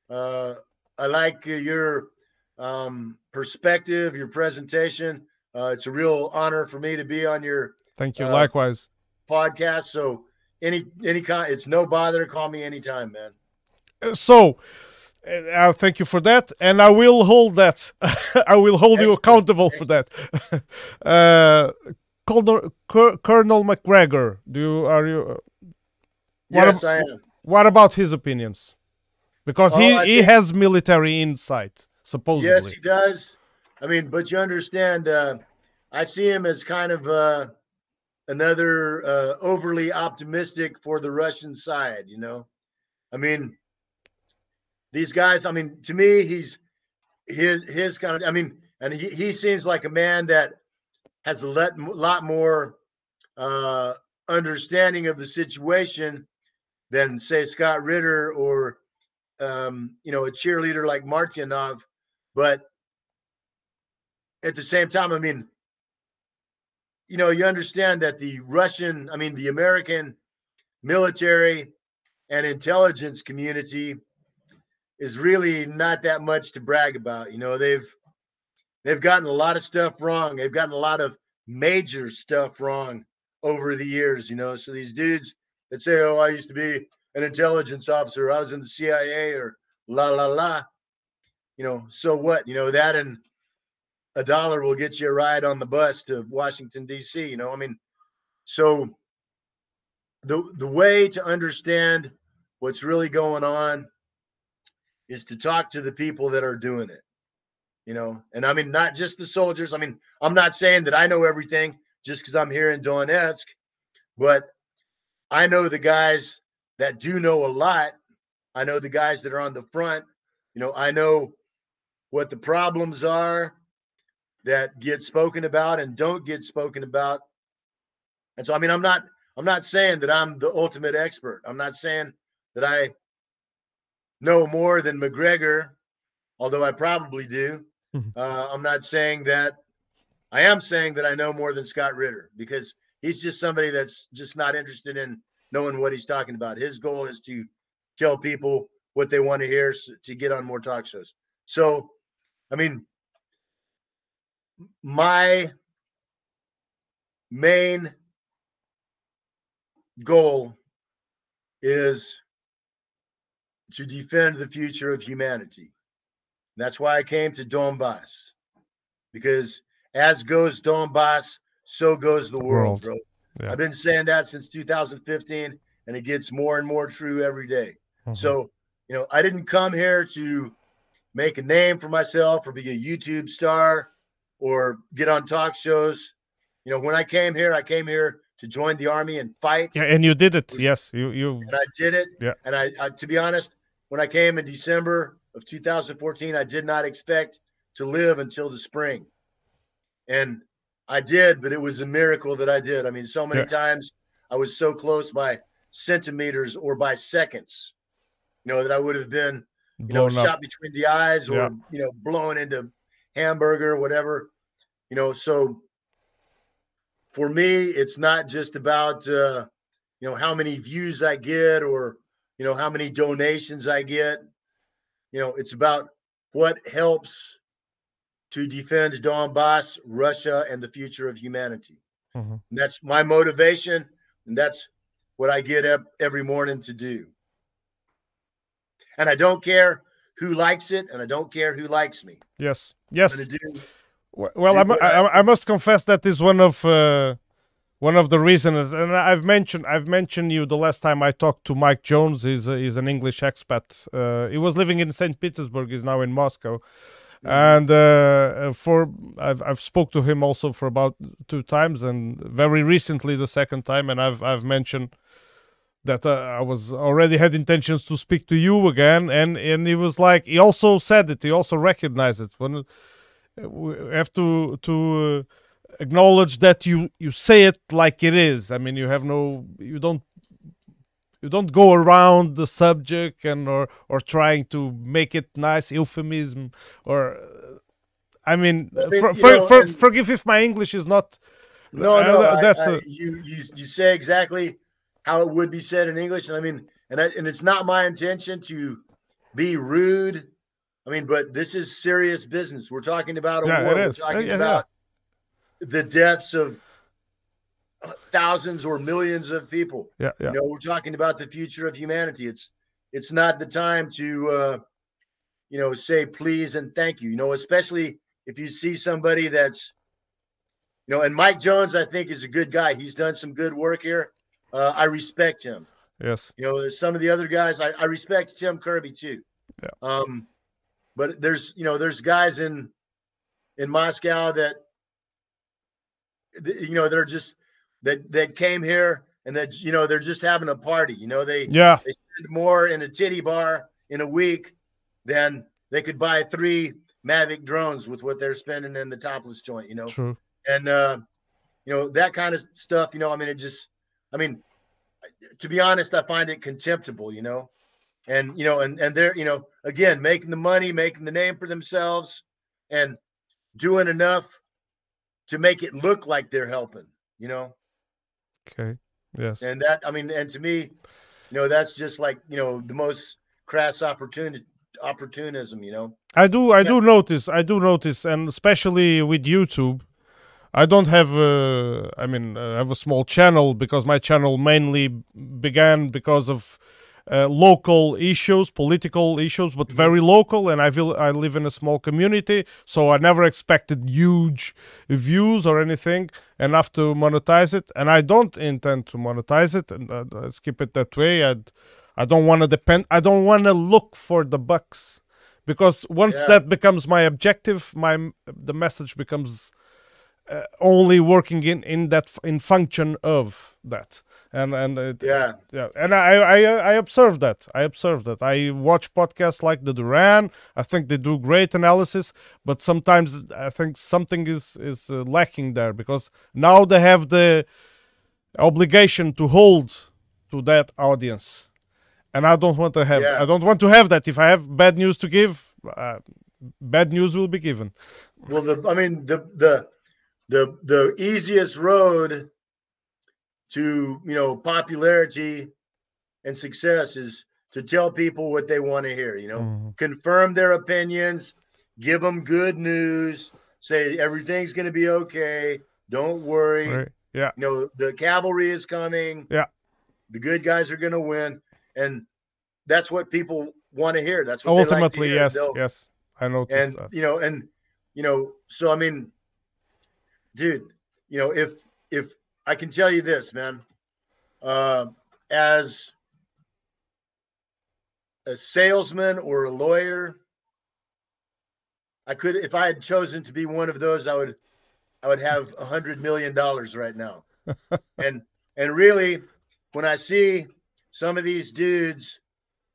uh i like uh, your um perspective your presentation uh it's a real honor for me to be on your Thank you. Uh, Likewise. podcast so any any kind it's no bother to call me anytime man Uh, So. Uh, thank you for that, and I will hold that. I will hold you Excellent, accountable for that. uh, Colonel, Col- Macgregor, do you are you? uh, What yes i am What about his opinions? Because Oh, he, I he think- has military insight, supposedly. Yes, he does. I mean, but you understand, uh, I see him as kind of uh, another uh, overly optimistic for the Russian side. You know, I mean, these guys. I mean, to me, he's his his kind of. I mean, and he, he seems like a man that has a lot, lot more uh, understanding of the situation than say Scott Ritter or um, you know a cheerleader like Martyanov. But at the same time, I mean, you know, you understand that the Russian, I mean, the American military and intelligence community is really not that much to brag about. You know, they've they've gotten a lot of stuff wrong. They've gotten a lot of major stuff wrong over the years. You know, so these dudes that say, "Oh, I used to be an intelligence officer. I was in the CIA," or "La la la," you know, so what? You know that and a dollar will get you a ride on the bus to Washington D.C. You know, I mean, so the the way to understand what's really going on is to talk to the people that are doing it. You know, and I mean not just the soldiers. I mean, I'm not saying that I know everything just because I'm here in Donetsk, but I know the guys that do know a lot. I know the guys that are on the front. You know, I know what the problems are that get spoken about and don't get spoken about. And so I mean I'm not I'm not saying that I'm the ultimate expert. I'm not saying that I know more than Macgregor, although I probably do. Mhm. Uh, I'm not saying that I am saying that I know more than Scott Ritter because he's just somebody that's just not interested in knowing what he's talking about. His goal is to tell people what they want to hear to get on more talk shows. So, I mean, my main goal is to defend the future of humanity. That's why I came to Donbass, because as goes Donbass, so goes the world, bro. Yeah. I've been saying that since 2015, and it gets more and more true every day. Mhm. So, you know, I didn't come here to make a name for myself or be a YouTube star or get on talk shows. You know, when I came here, I came here to join the army and fight. yeah, and you did it. Yes, you you. And I did it. Yeah. And I, I, to be honest, when I came in December of 2014, I did not expect to live until the spring. And I did, but it was a miracle that I did. I mean, so many Yeah. times I was so close by centimeters or by seconds you know, that I would have been, you know, up. shot between the eyes or Yeah. you know, blown into hamburger, or whatever. You know, so for me, it's not just about uh, you know how many views I get or you know how many donations I get. You know, it's about what helps to defend Donbass, Russia, and the future of humanity. Mhm. And that's my motivation, and that's what I get up every morning to do. And I don't care who likes it, and I don't care who likes me. Yes, yes. to do Well, I, mu- I, I must confess that is one of uh, one of the reasons, and I've mentioned I've mentioned you the last time I talked to Mike Jones. He's a, he's an English expat. Uh, he was living in Saint Petersburg. He's now in Moscow, and uh, for I've I've spoke to him also for about two times, and very recently the second time, and I've I've mentioned that uh, I was already had intentions to speak to you again, and and he was like he also said it. He also recognized it when we have to to uh, acknowledge that you you say it like it is. I mean, you have no you don't you don't go around the subject and or or trying to make it nice euphemism or. uh, I mean, for, for, know, for, forgive if my English is not. No, uh, no, I- that's I- a- you you you say exactly how it would be said in English, and I mean, and I, and it's not my intention to be rude. I mean, but this is serious business. We're talking about a Yeah, war. We're talking Yeah, yeah. about the deaths of thousands or millions of people. Yeah, yeah. You know, we're talking about the future of humanity. It's it's not the time to uh, you know say please and thank you. You know, especially if you see somebody that's you know, and Mike Jones, I think, is a good guy. He's done some good work here. Uh, I respect him. Yes. You know, there's some of the other guys. I, I respect Tim Kirby too. Yeah. Um, but there's you know there's guys in in Moscow that th- you know they're just that that came here and that you know they're just having a party. You know they Yeah. they spend more in a titty bar in a week than they could buy three Mavic drones with what they're spending in the topless joint. You know True. and uh, you know that kind of stuff. You know, I mean, it just, I mean, to be honest, I find it contemptible. You know, and you know, and and they're you know again making the money, making the name for themselves, and doing enough to make it look like they're helping. You know, Okay. Yes. and that I mean, and to me, you know, that's just like you know the most crass opportunity opportunism. You know, I do I do notice I do notice and especially with YouTube I don't have uh, I mean uh, I have a small channel because my channel mainly began because of uh, local issues political issues but very local and I feel I live in a small community so I never expected huge views or anything enough to monetize it and I don't intend to monetize it and uh, let's keep it that way I I don't want to depend I don't want to look for the bucks because once Yeah. that becomes my objective my the message becomes uh, only working in in that in function of that. And and it, yeah, yeah. And I, I i observe that. I observe that. I watch podcasts like the duran. I think they do great analysis but sometimes i think something is is uh, lacking there because now they have the obligation to hold to that audience. And i don't want to have Yeah. i don't want to have that. If i have bad news to give uh, bad news will be given. Well, the I mean the the the the easiest road to you know popularity and success is to tell people what they want to hear. You know, Mhm. confirm their opinions, give them good news, say everything's going to be okay. Don't worry. Right. yeah You know, the cavalry is coming. Yeah. The good guys are going to win, and that's what people want to hear. That's what they like ultimately hear. yes They'll- yes i noticed and that you know and you know so i mean dude you know if if i can tell you this man uh as a salesman or a lawyer i could if i had chosen to be one of those i would i would have a hundred million dollars right now and and really when i see some of these dudes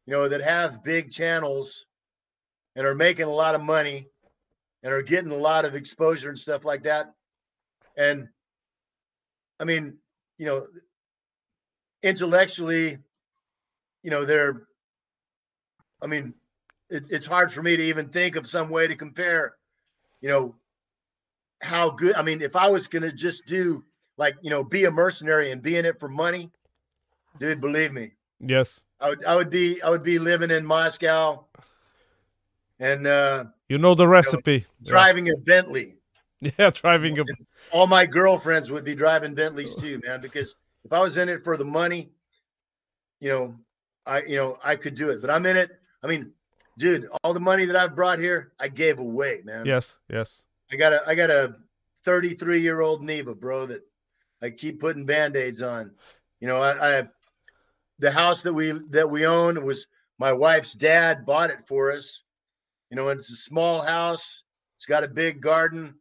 you know that have big channels and are making a lot of money and are getting a lot of exposure and stuff like that. And I mean, you know, intellectually, you know, they're I mean, it, it's hard for me to even think of some way to compare, you know, how good. I mean, if I was going to just do like, you know, be a mercenary and be in it for money, dude, believe me. Yes. I would, I would be, I would be living in Moscow and, uh, you know the recipe. You know, driving yeah. a Bentley. Yeah, driving a. all my girlfriends would be driving Bentleys oh. too, man. Because if I was in it for the money, you know, I, you know, I could do it. But I'm in it. I mean, dude, all the money that I've brought here, I gave away, man. Yes, yes. I got a, I got a 33 year old Niva, bro, that I keep putting band aids on. You know, I, I, the house that we that we own was my wife's dad bought it for us. You know, it's a small house. It's got a big garden,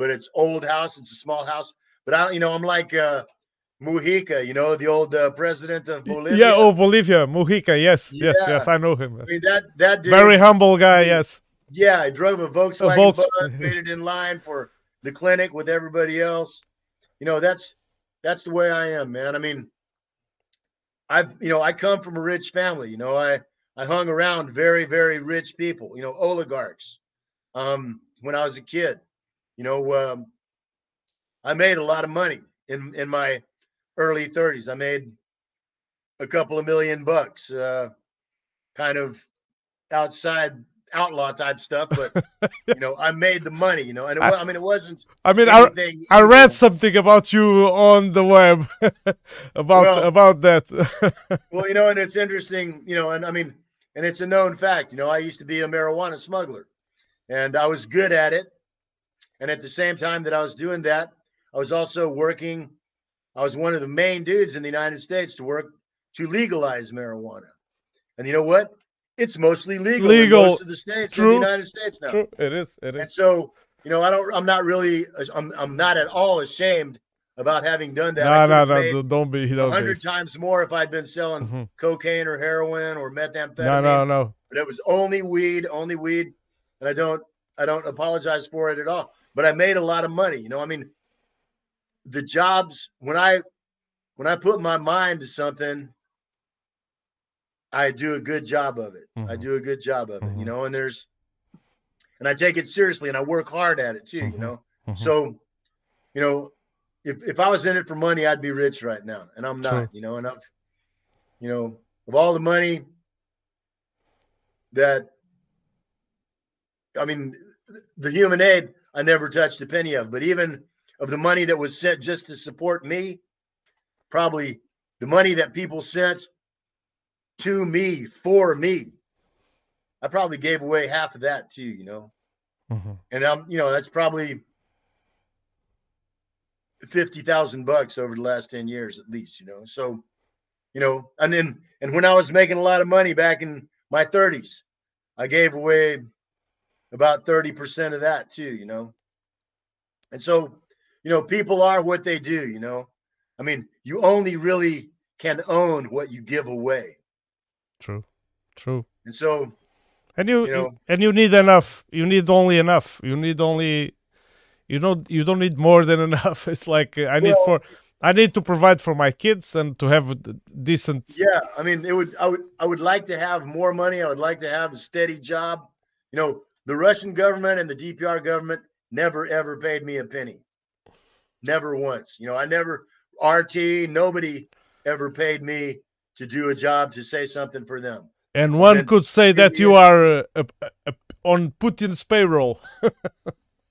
but it's old house. It's a small house. But I, you know, I'm like uh, Mujica, you know, the old uh, president of Bolivia. Yeah, oh Bolivia, Mujica. Yes, yeah. yes, yes. I know him. I mean that that dude, very humble guy. Yes. Yeah, I drove a Volkswagen a Volks- bus, waited in line for the clinic with everybody else. You know, that's that's the way I am, man. I mean, I've you know, I come from a rich family. You know, I I hung around very, very rich people, you know, oligarchs. Um, when I was a kid, you know, um, I made a lot of money in in my early 30s. I made a couple of million bucks, uh, kind of outside outlaw type stuff, but you know, I made the money, you know, and it, I, I mean, it wasn't. I mean, I, I read something about you on the web about well, about that. well, you know, and it's interesting, you know, and I mean, and it's a known fact. You know, I used to be a marijuana smuggler, and I was good at it. And at the same time that I was doing that, I was also working. I was one of the main dudes in the United States to work to legalize marijuana. And you know what? It's mostly legal, legal. in most of the states True. in the United States now. True. It is. It is. And so, you know, I don't. I'm not really. I'm. I'm not at all ashamed about having done that. No, no, no, don't be. A hundred times more if I'd been selling mm-hmm. cocaine or heroin or methamphetamine. No, no, no. But it was only weed, only weed, and I don't, I don't apologize for it at all. But I made a lot of money. You know, I mean, the jobs when I, when I put my mind to something, I do a good job of it. Mm-hmm. I do a good job of it. Mm-hmm. You know, and there's, and I take it seriously, and I work hard at it too. You mm-hmm. know, mm-hmm. so, you know, if if I was in it for money, I'd be rich right now, and I'm not. Sure. You know, and I've, you know, of all the money that, I mean, the human aid I never touched a penny of, but even of the money that was sent just to support me, probably the money that people sent to me for me, I probably gave away half of that too. You know, mm-hmm. and I'm, you know, that's probably fifty thousand bucks over the last ten years at least. You know, so you know, and then and when I was making a lot of money back in my thirties, I gave away about thirty percent of that too. You know, and so you know, people are what they do. You know, I mean, you only really can own what you give away. True, true. And so, and you, you know, and you need enough. You need only enough. You need only you know you don't need more than enough it's like uh, i need for i need to provide for my kids and to have a decent yeah i mean it would i would i would like to have more money i would like to have a steady job you know the russian government and the dpr government never ever paid me a penny never once you know i never rt nobody ever paid me to do a job to say something for them and one and could say that you are uh, uh, on putin's payroll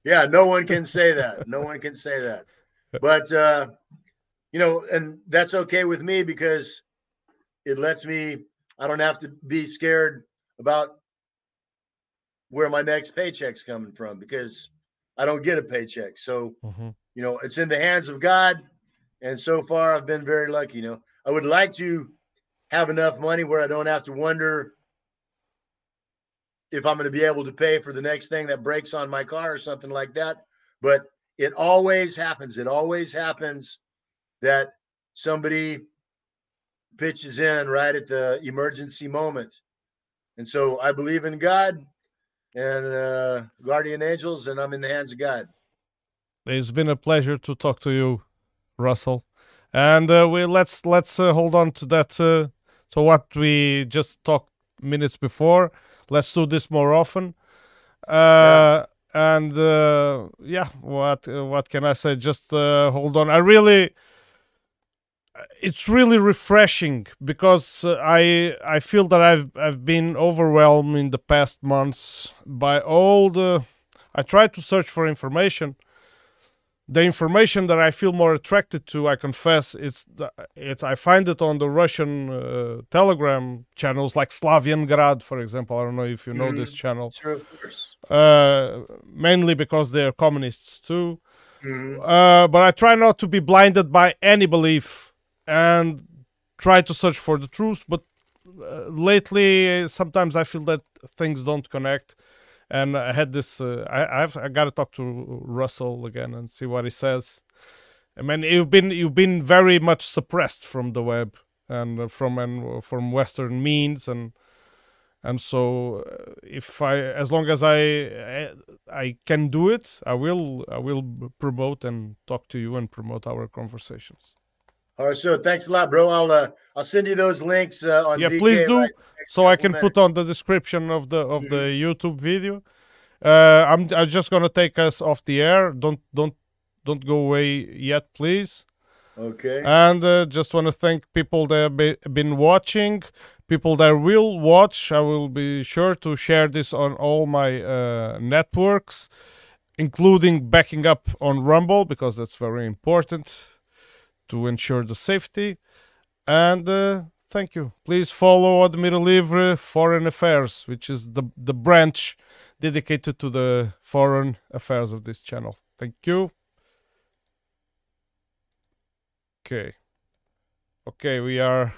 yeah, no one can say that. No one can say that. But uh, you know, and that's okay with me because it lets me I don't have to be scared about where my next paycheck's coming from because I don't get a paycheck. So, mm-hmm. you know, it's in the hands of God. And so far I've been very lucky. You know, I would like to have enough money where I don't have to wonder if I'm going to be able to pay for the next thing that breaks on my car or something like that. But it always happens. It always happens that somebody pitches in right at the emergency moment. And so I believe in God and uh, guardian angels, and I'm in the hands of God. It's been a pleasure to talk to you, Russell. And uh, we let's let's uh, hold on to that. Uh, so what we just talked minutes before. Let's do this more often. Uh, And uh, yeah, what what can I say? Just uh, hold on. I really, it's really refreshing because uh, I I feel that I've I've been overwhelmed in the past months by all the. I try to search for information the information that I feel more attracted to, I confess, it's the, it's I find it on the Russian uh, Telegram channels like Slavyangrad, for example. I don't know if you know mm, this channel. Sure, of course. Uh, mainly because they're communists too. Mm. Uh, but I try not to be blinded by any belief and try to search for the truth. But uh, lately, sometimes I feel that things don't connect and I had this. Uh, I I've I got to talk to Russell again and see what he says. I mean, you've been you've been very much suppressed from the web and from and from Western means and and so uh, if I as long as I I can do it, I will I will promote and talk to you and promote our conversations. All right, so thanks a lot, bro. I'll uh, I'll send you those links uh, on. Yeah, VK please do, right so I can put on the description of the of mm-hmm. the YouTube video. Uh, I'm I'm just gonna take us off the air. Don't don't don't go away yet, please. Okay. And uh, just want to thank people that have be, been watching, people that will watch. I will be sure to share this on all my uh, networks, including backing up on Rumble because that's very important to ensure the safety. And uh, thank you. Please follow Admiral Livre Foreign Affairs, which is the, the branch dedicated to the foreign affairs of this channel. Thank you. Okay. Okay, we are